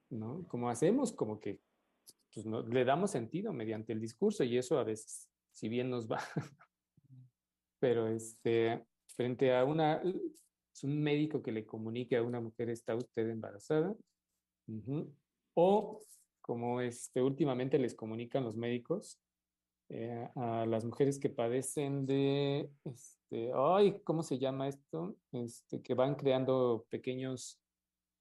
¿No? Como hacemos, como que pues no, le damos sentido mediante el discurso y eso a veces, si bien nos va, pero este, frente a una, es un médico que le comunique a una mujer, está usted embarazada, o como este, últimamente les comunican los médicos eh, a las mujeres que padecen de, este, ay, ¿cómo se llama esto? Este, que van creando pequeños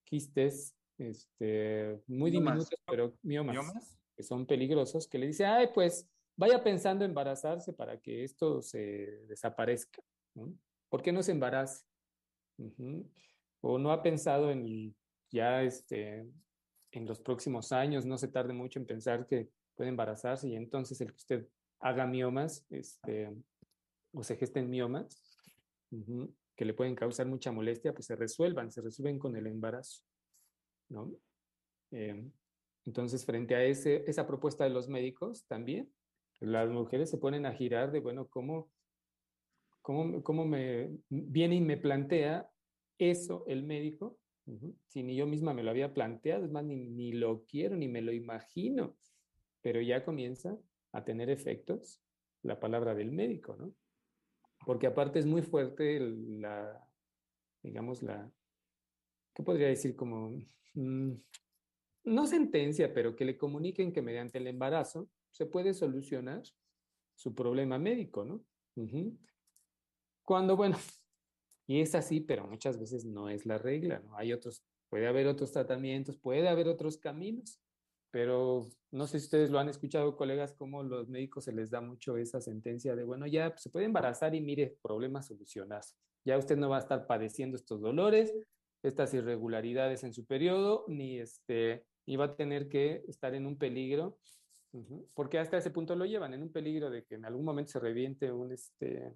quistes este, muy diminutos, pero miomas, que son peligrosos, que le dice, ay, pues vaya pensando en embarazarse para que esto se desaparezca. ¿Por qué no se embarace? O no ha pensado en ya este, en los próximos años, no se tarde mucho en pensar que puede embarazarse y entonces el que usted haga miomas este, o se gesten miomas que le pueden causar mucha molestia, pues se resuelvan, se resuelven con el embarazo. ¿no? Em, entonces, frente a ese, esa propuesta de los médicos también, las mujeres se ponen a girar de, bueno, ¿cómo, cómo, cómo me viene y me plantea eso el médico? Si ni yo misma me lo había planteado, es más, ni, ni lo quiero, ni me lo imagino, pero ya comienza a tener efectos la palabra del médico, ¿no? Porque aparte es muy fuerte la, digamos, la, ¿qué podría decir? Como, mm, no sentencia, pero que le comuniquen que mediante el embarazo se puede solucionar su problema médico, ¿no? Cuando, bueno, <laughs> y es así, pero muchas veces no es la regla, ¿no? Hay otros, puede haber otros tratamientos, puede haber otros caminos, pero no sé si ustedes lo han escuchado, colegas, como los médicos se les da mucho esa sentencia de, bueno, ya se puede embarazar y mire, problemas solucionados. Ya usted no va a estar padeciendo estos dolores, estas irregularidades en su periodo, ni, este, ni va a tener que estar en un peligro, porque hasta ese punto lo llevan, en un peligro de que en algún momento se reviente un este,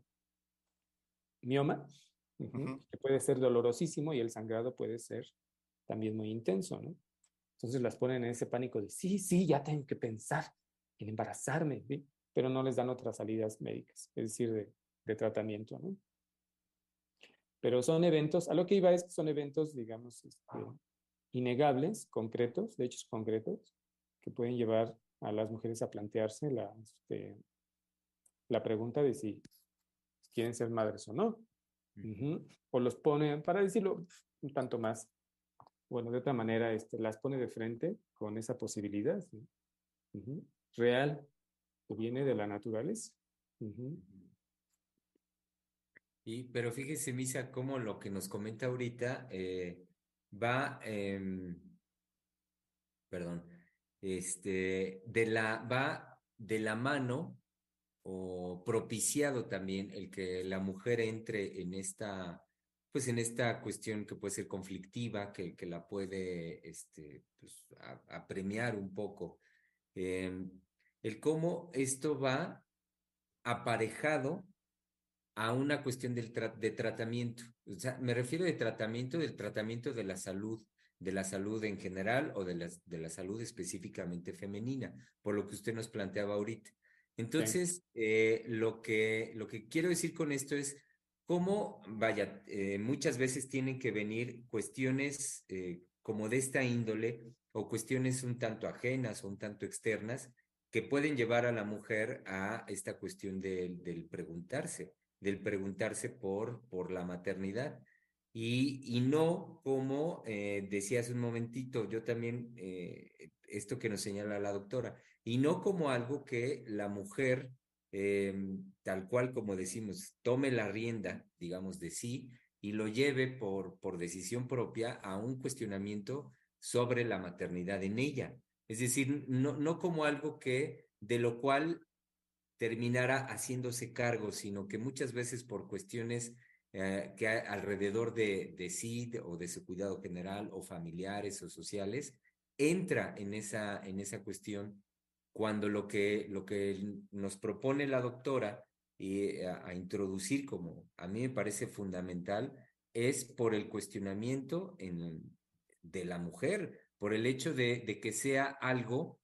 mioma, que puede ser dolorosísimo y el sangrado puede ser también muy intenso, ¿no? Entonces las ponen en ese pánico de, sí, sí, ya tengo que pensar en embarazarme, pero no les dan otras salidas médicas, es decir, de, de tratamiento, ¿no? Pero son eventos, a lo que iba es que son eventos, digamos, este, innegables, concretos, de hechos concretos, que pueden llevar a las mujeres a plantearse la, este, la pregunta de si quieren ser madres o no. O los ponen, para decirlo un tanto más, bueno, de otra manera, este, las pone de frente con esa posibilidad real que viene de la naturaleza. Y, pero fíjese, Misa, cómo lo que nos comenta ahorita eh, va, perdón, este, de la, va de la mano o propiciado también el que la mujer entre en esta, pues en esta cuestión que puede ser conflictiva, que, que la puede este, pues, apremiar un poco. Em, el cómo esto va aparejado a una cuestión del de tratamiento. O sea, me refiero de tratamiento, del tratamiento de la salud, de la salud en general o de la, de la salud específicamente femenina, por lo que usted nos planteaba ahorita. Entonces, eh, lo, que, lo que quiero decir con esto es cómo, vaya, eh, muchas veces tienen que venir cuestiones eh, como de esta índole o cuestiones un tanto ajenas o un tanto externas que pueden llevar a la mujer a esta cuestión del preguntarse, del preguntarse por, por la maternidad. Y, y no como eh, decía hace un momentito, yo también, eh, esto que nos señala la doctora, y no como algo que la mujer, em, tal cual como decimos, tome la rienda, digamos, de sí y lo lleve por, por decisión propia a un cuestionamiento sobre la maternidad en ella. Es decir, no, no como algo que de lo cual terminara haciéndose cargo, sino que muchas veces por cuestiones eh, que alrededor de, de sí o de su cuidado general o familiares o sociales, entra en esa, en esa cuestión cuando lo que, lo que nos propone la doctora y eh, a, introducir como a mí me parece fundamental es por el cuestionamiento en, de la mujer, por el hecho de, de, que sea algo,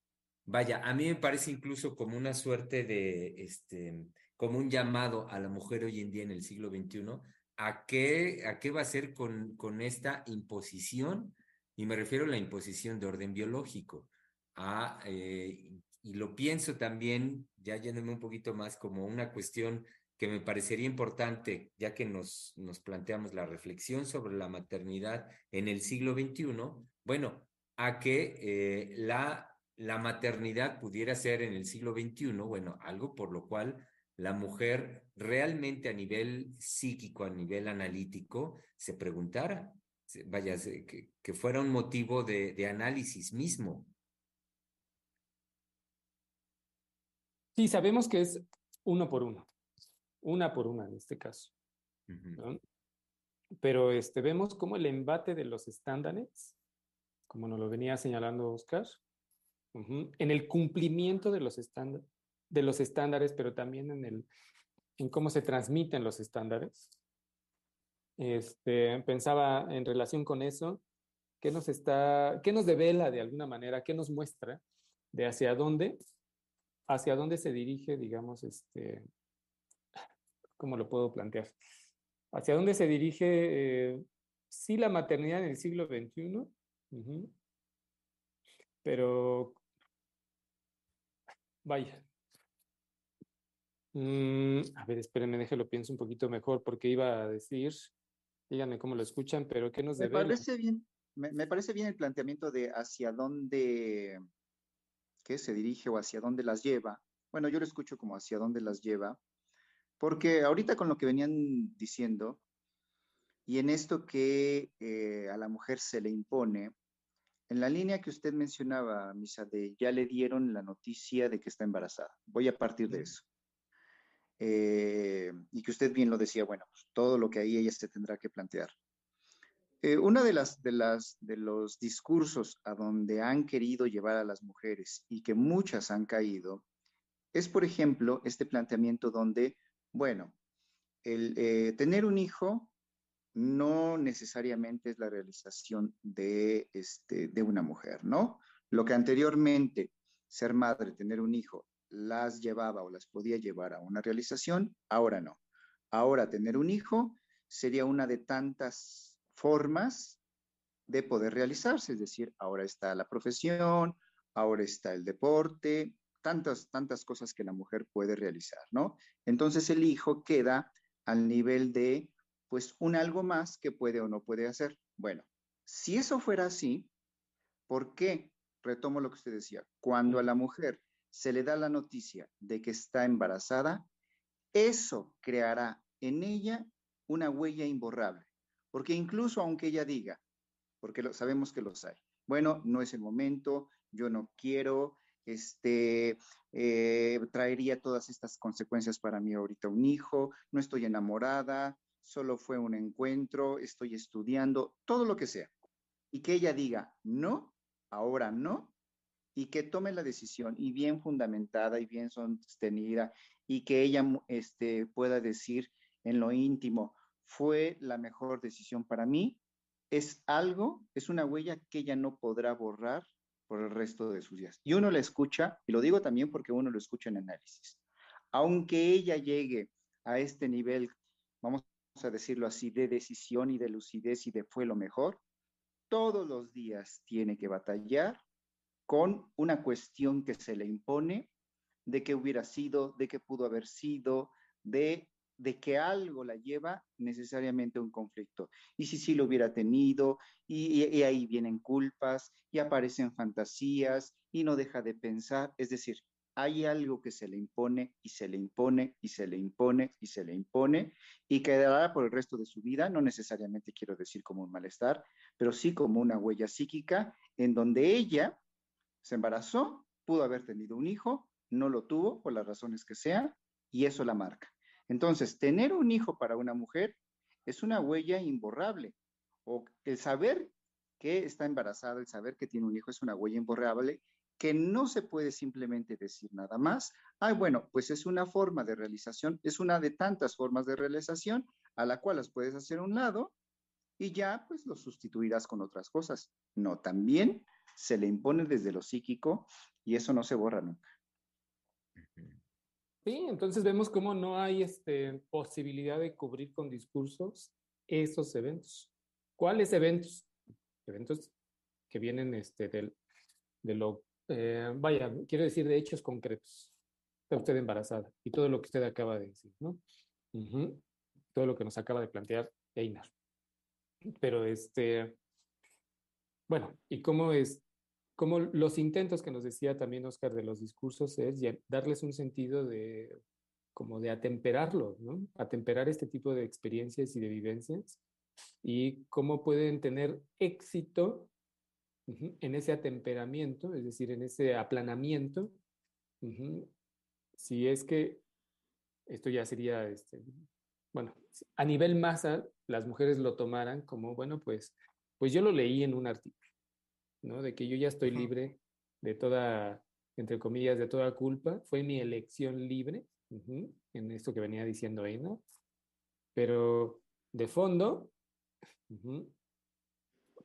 vaya, a mí me parece incluso como una suerte de, este, como un llamado a la mujer hoy en día en el siglo XXI, a qué, a qué va a ser con, con esta imposición, y me refiero a la imposición de orden biológico, a, eh, y lo pienso también, ya yéndome un poquito más como una cuestión que me parecería importante, ya que nos, nos planteamos la reflexión sobre la maternidad en el siglo XXI, bueno, a que eh, la, la maternidad pudiera ser en el siglo XXI, bueno, algo por lo cual la mujer realmente a nivel psíquico, a nivel analítico, se preguntara, vaya, que, que fuera un motivo de, de análisis mismo. Sí, sabemos que es uno por uno una por una en este caso. ¿no? Pero este, vemos cómo el embate de los estándares, como nos lo venía señalando Oscar, uh -huh, en el cumplimiento de los, de los estándares, pero también en, el, en cómo se transmiten los estándares. Este, pensaba en relación con eso, ¿qué nos está, qué nos devela de alguna manera, qué nos muestra de hacia dónde, hacia dónde se dirige, digamos, este, ¿cómo lo puedo plantear? ¿Hacia dónde se dirige, eh, sí, la maternidad en el siglo XXI? Uh -huh. Pero, vaya. Mm, a ver, espérenme, déjelo, pienso un poquito mejor, porque iba a decir, díganme cómo lo escuchan, pero ¿qué nos me debe? Parece bien, me, me parece bien el planteamiento de hacia dónde, se dirige o hacia dónde las lleva. Bueno, yo lo escucho como hacia dónde las lleva, porque ahorita con lo que venían diciendo, y en esto que eh, a la mujer se le impone, en la línea que usted mencionaba, Misa, de ya le dieron la noticia de que está embarazada. Voy a partir de eso. Eh, y que usted bien lo decía, bueno, pues todo lo que ahí ella se tendrá que plantear. Eh, una de las, de las de los discursos a donde han querido llevar a las mujeres y que muchas han caído es, por ejemplo, este planteamiento donde bueno, el eh, tener un hijo no necesariamente es la realización de, este, de una mujer, ¿no? Lo que anteriormente ser madre, tener un hijo, las llevaba o las podía llevar a una realización, ahora no. Ahora tener un hijo sería una de tantas formas de poder realizarse, es decir, ahora está la profesión, ahora está el deporte, tantas, tantas cosas que la mujer puede realizar, ¿no? Entonces el hijo queda al nivel de, pues, un algo más que puede o no puede hacer. Bueno, si eso fuera así, ¿por qué? Retomo lo que usted decía, cuando a la mujer se le da la noticia de que está embarazada, eso creará en ella una huella imborrable, porque incluso aunque ella diga, porque lo, sabemos que los hay, bueno, no es el momento, yo no quiero, este, eh, traería todas estas consecuencias para mí ahorita un hijo, no estoy enamorada, solo fue un encuentro, estoy estudiando, todo lo que sea. Y que ella diga, no, ahora no, y que tome la decisión y bien fundamentada y bien sostenida y que ella este, pueda decir en lo íntimo, fue la mejor decisión para mí, es algo, es una huella que ella no podrá borrar por el resto de sus días. Y uno la escucha, y lo digo también porque uno lo escucha en análisis. Aunque ella llegue a este nivel, vamos a decirlo así, de decisión y de lucidez y de fue lo mejor, todos los días tiene que batallar con una cuestión que se le impone de qué hubiera sido, de qué pudo haber sido, de, de que algo la lleva necesariamente a un conflicto. Y si sí lo hubiera tenido, y, ahí vienen culpas, y aparecen fantasías, y no deja de pensar. Es decir, hay algo que se le impone y se le impone y se le impone y se le impone y quedará por el resto de su vida, no necesariamente quiero decir como un malestar, pero sí como una huella psíquica en donde ella se embarazó, pudo haber tenido un hijo, no lo tuvo por las razones que sean y eso la marca. Entonces, tener un hijo para una mujer es una huella imborrable o el saber que está embarazada, el saber que tiene un hijo es una huella imborrable que no se puede simplemente decir nada más. Ay, bueno, pues es una forma de realización, es una de tantas formas de realización a la cual las puedes hacer un lado y ya pues lo sustituirás con otras cosas. No, también se le impone desde lo psíquico y eso no se borra nunca. Sí, entonces vemos cómo no hay este, posibilidad de cubrir con discursos esos eventos. ¿Cuáles eventos? Eventos que vienen este, del, de lo eh, vaya, quiero decir de hechos concretos. Está usted embarazada y todo lo que usted acaba de decir, ¿no? Todo lo que nos acaba de plantear Einar. Pero este, bueno, y cómo es, cómo los intentos que nos decía también Oscar de los discursos es darles un sentido de, como de ¿no? Atemperar este tipo de experiencias y de vivencias y cómo pueden tener éxito en ese atemperamiento, es decir, en ese aplanamiento, si es que esto ya sería, este, bueno, a nivel masa, las mujeres lo tomaran como, bueno, pues, pues yo lo leí en un artículo, ¿no? De que yo ya estoy libre de toda, entre comillas, de toda culpa, fue mi elección libre, en esto que venía diciendo Eina, pero de fondo,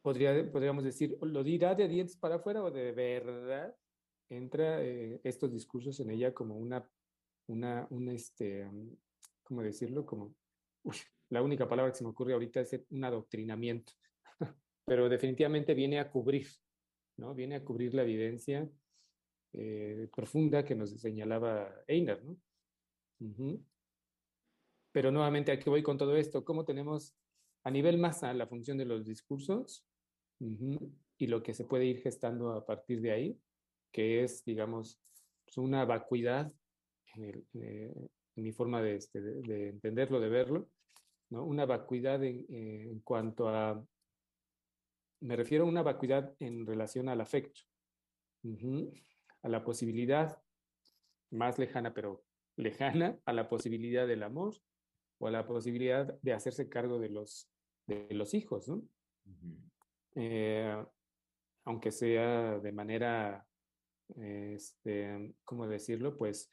podría, podríamos decir, lo dirá de dientes para afuera o de verdad entra eh, estos discursos en ella como una, una, un, este, ¿cómo decirlo? Como, la única palabra que se me ocurre ahorita es un adoctrinamiento, <laughs> pero definitivamente viene a cubrir, ¿no? Viene a cubrir la evidencia eh, profunda que nos señalaba Einer, ¿no? Pero nuevamente, ¿a qué voy con todo esto? ¿Cómo tenemos a nivel masa la función de los discursos y lo que se puede ir gestando a partir de ahí, que es, digamos, una vacuidad en, eh, mi forma de, este, de, entenderlo, de verlo, ¿no? Una vacuidad en, en, cuanto a, me refiero a una vacuidad en relación al afecto, a la posibilidad más lejana, pero lejana, a la posibilidad del amor o a la posibilidad de hacerse cargo de los, de los hijos, ¿no? Eh, aunque sea de manera, este, ¿cómo decirlo? Pues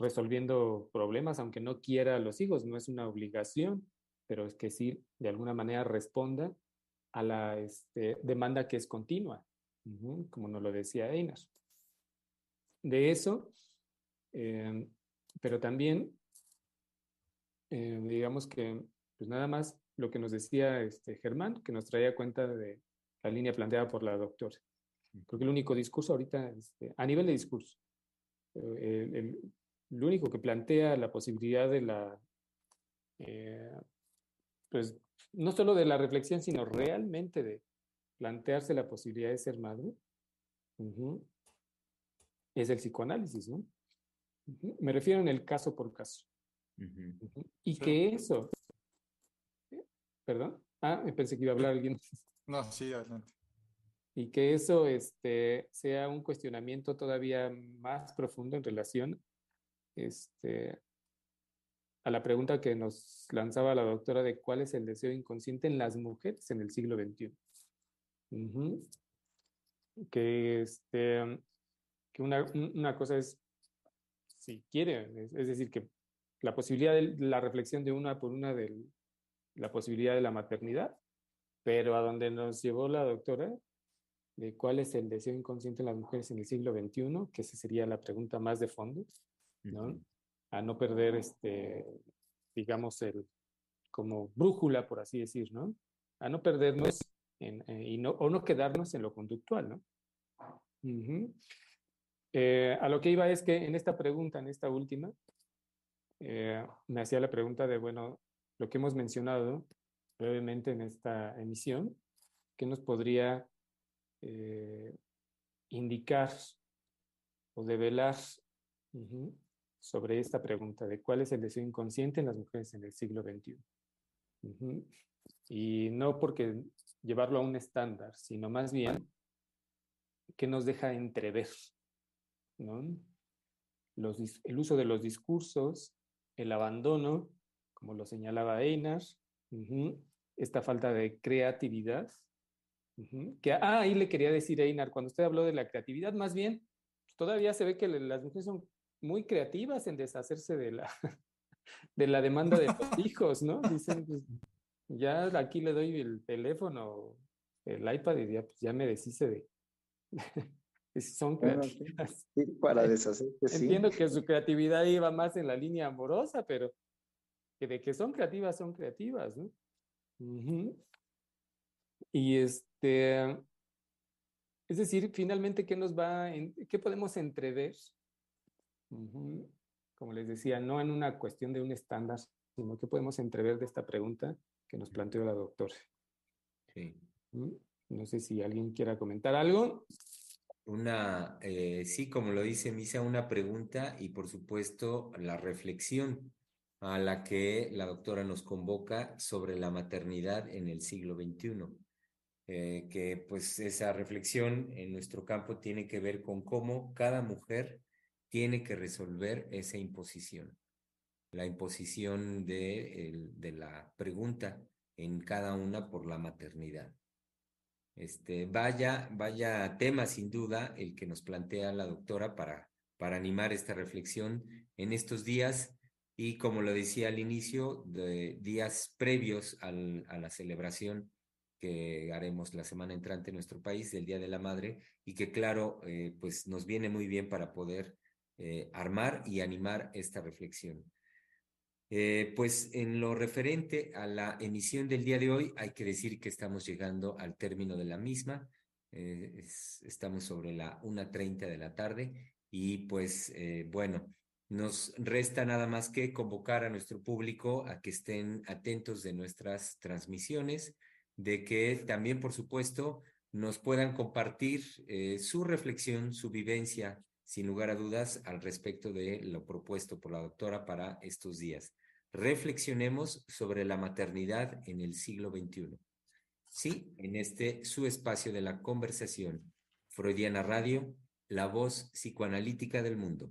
resolviendo problemas, aunque no quiera a los hijos, no es una obligación, pero es que sí, de alguna manera responda a la este, demanda que es continua, como nos lo decía Einar. De eso, eh, pero también, eh, digamos que, pues nada más lo que nos decía este Germán, que nos traía cuenta de la línea planteada por la doctora. Creo que el único discurso ahorita, este, a nivel de discurso, eh, el, único que plantea la posibilidad de la, eh, pues no solo de la reflexión, sino realmente de plantearse la posibilidad de ser madre, es el psicoanálisis, ¿no? Me refiero en el caso por caso. Y que eso ¿Perdón? Ah, pensé que iba a hablar alguien. <laughs> No, sí, adelante. Y que eso este, sea un cuestionamiento todavía más profundo en relación este, a la pregunta que nos lanzaba la doctora de cuál es el deseo inconsciente en las mujeres en el siglo XXI. que, este, que una, una cosa es, si quiere, es, es, decir, que la posibilidad de la reflexión de una por una de la posibilidad de la maternidad, pero a donde nos llevó la doctora, de cuál es el deseo inconsciente de las mujeres en el siglo XXI, que esa sería la pregunta más de fondo, ¿no? A no perder, este, digamos, el, como brújula, por así decir, ¿no? A no perdernos en, eh, y no, o no quedarnos en lo conductual, ¿no? eh, a lo que iba es que en esta pregunta, en esta última, eh, me hacía la pregunta de, bueno, lo que hemos mencionado brevemente en esta emisión, ¿qué nos podría eh, indicar o develar uh -huh, sobre esta pregunta de cuál es el deseo inconsciente en las mujeres en el siglo XXI? Y no porque llevarlo a un estándar, sino más bien que nos deja entrever, el uso de los discursos, el abandono, como lo señalaba Einar, esta falta de creatividad, que ah, ahí le quería decir Einar, cuando usted habló de la creatividad, más bien, todavía se ve que las mujeres son muy creativas en deshacerse de la, <laughs> de la demanda de los <laughs> hijos, ¿no? Dicen, pues, ya aquí le doy el teléfono, el iPad y ya, pues, ya me deshice de... <laughs> son creativas. Sí, para deshacerse, sí. Entiendo que su creatividad iba más en la línea amorosa, pero que de que son creativas, son creativas, ¿no? Uh -huh. Y este, es decir, finalmente, ¿qué nos va, en, qué podemos entrever? Como les decía, no en una cuestión de un estándar, sino que podemos entrever de esta pregunta que nos planteó la doctora. Sí. No sé si alguien quiera comentar algo. Una, eh, sí, como lo dice Misa, una pregunta y por supuesto la reflexión a la que la doctora nos convoca sobre la maternidad en el siglo XXI. Eh, que pues esa reflexión en nuestro campo tiene que ver con cómo cada mujer tiene que resolver esa imposición, la imposición de, la pregunta en cada una por la maternidad. Este, vaya, vaya tema sin duda el que nos plantea la doctora para, para animar esta reflexión en estos días y como lo decía al inicio, de días previos a la celebración que haremos la semana entrante en nuestro país del Día de la Madre y que claro, eh, pues nos viene muy bien para poder eh, armar y animar esta reflexión. Eh, pues en lo referente a la emisión del día de hoy, hay que decir que estamos llegando al término de la misma. Eh, es, estamos sobre la 1.30 de la tarde y pues bueno, nos resta nada más que convocar a nuestro público a que estén atentos de nuestras transmisiones, de que también, por supuesto, nos puedan compartir su reflexión, su vivencia, sin lugar a dudas, al respecto de lo propuesto por la doctora para estos días. Reflexionemos sobre la maternidad en el siglo XXI. Sí, en este su espacio de la conversación, Freudiana Radio, la voz psicoanalítica del mundo.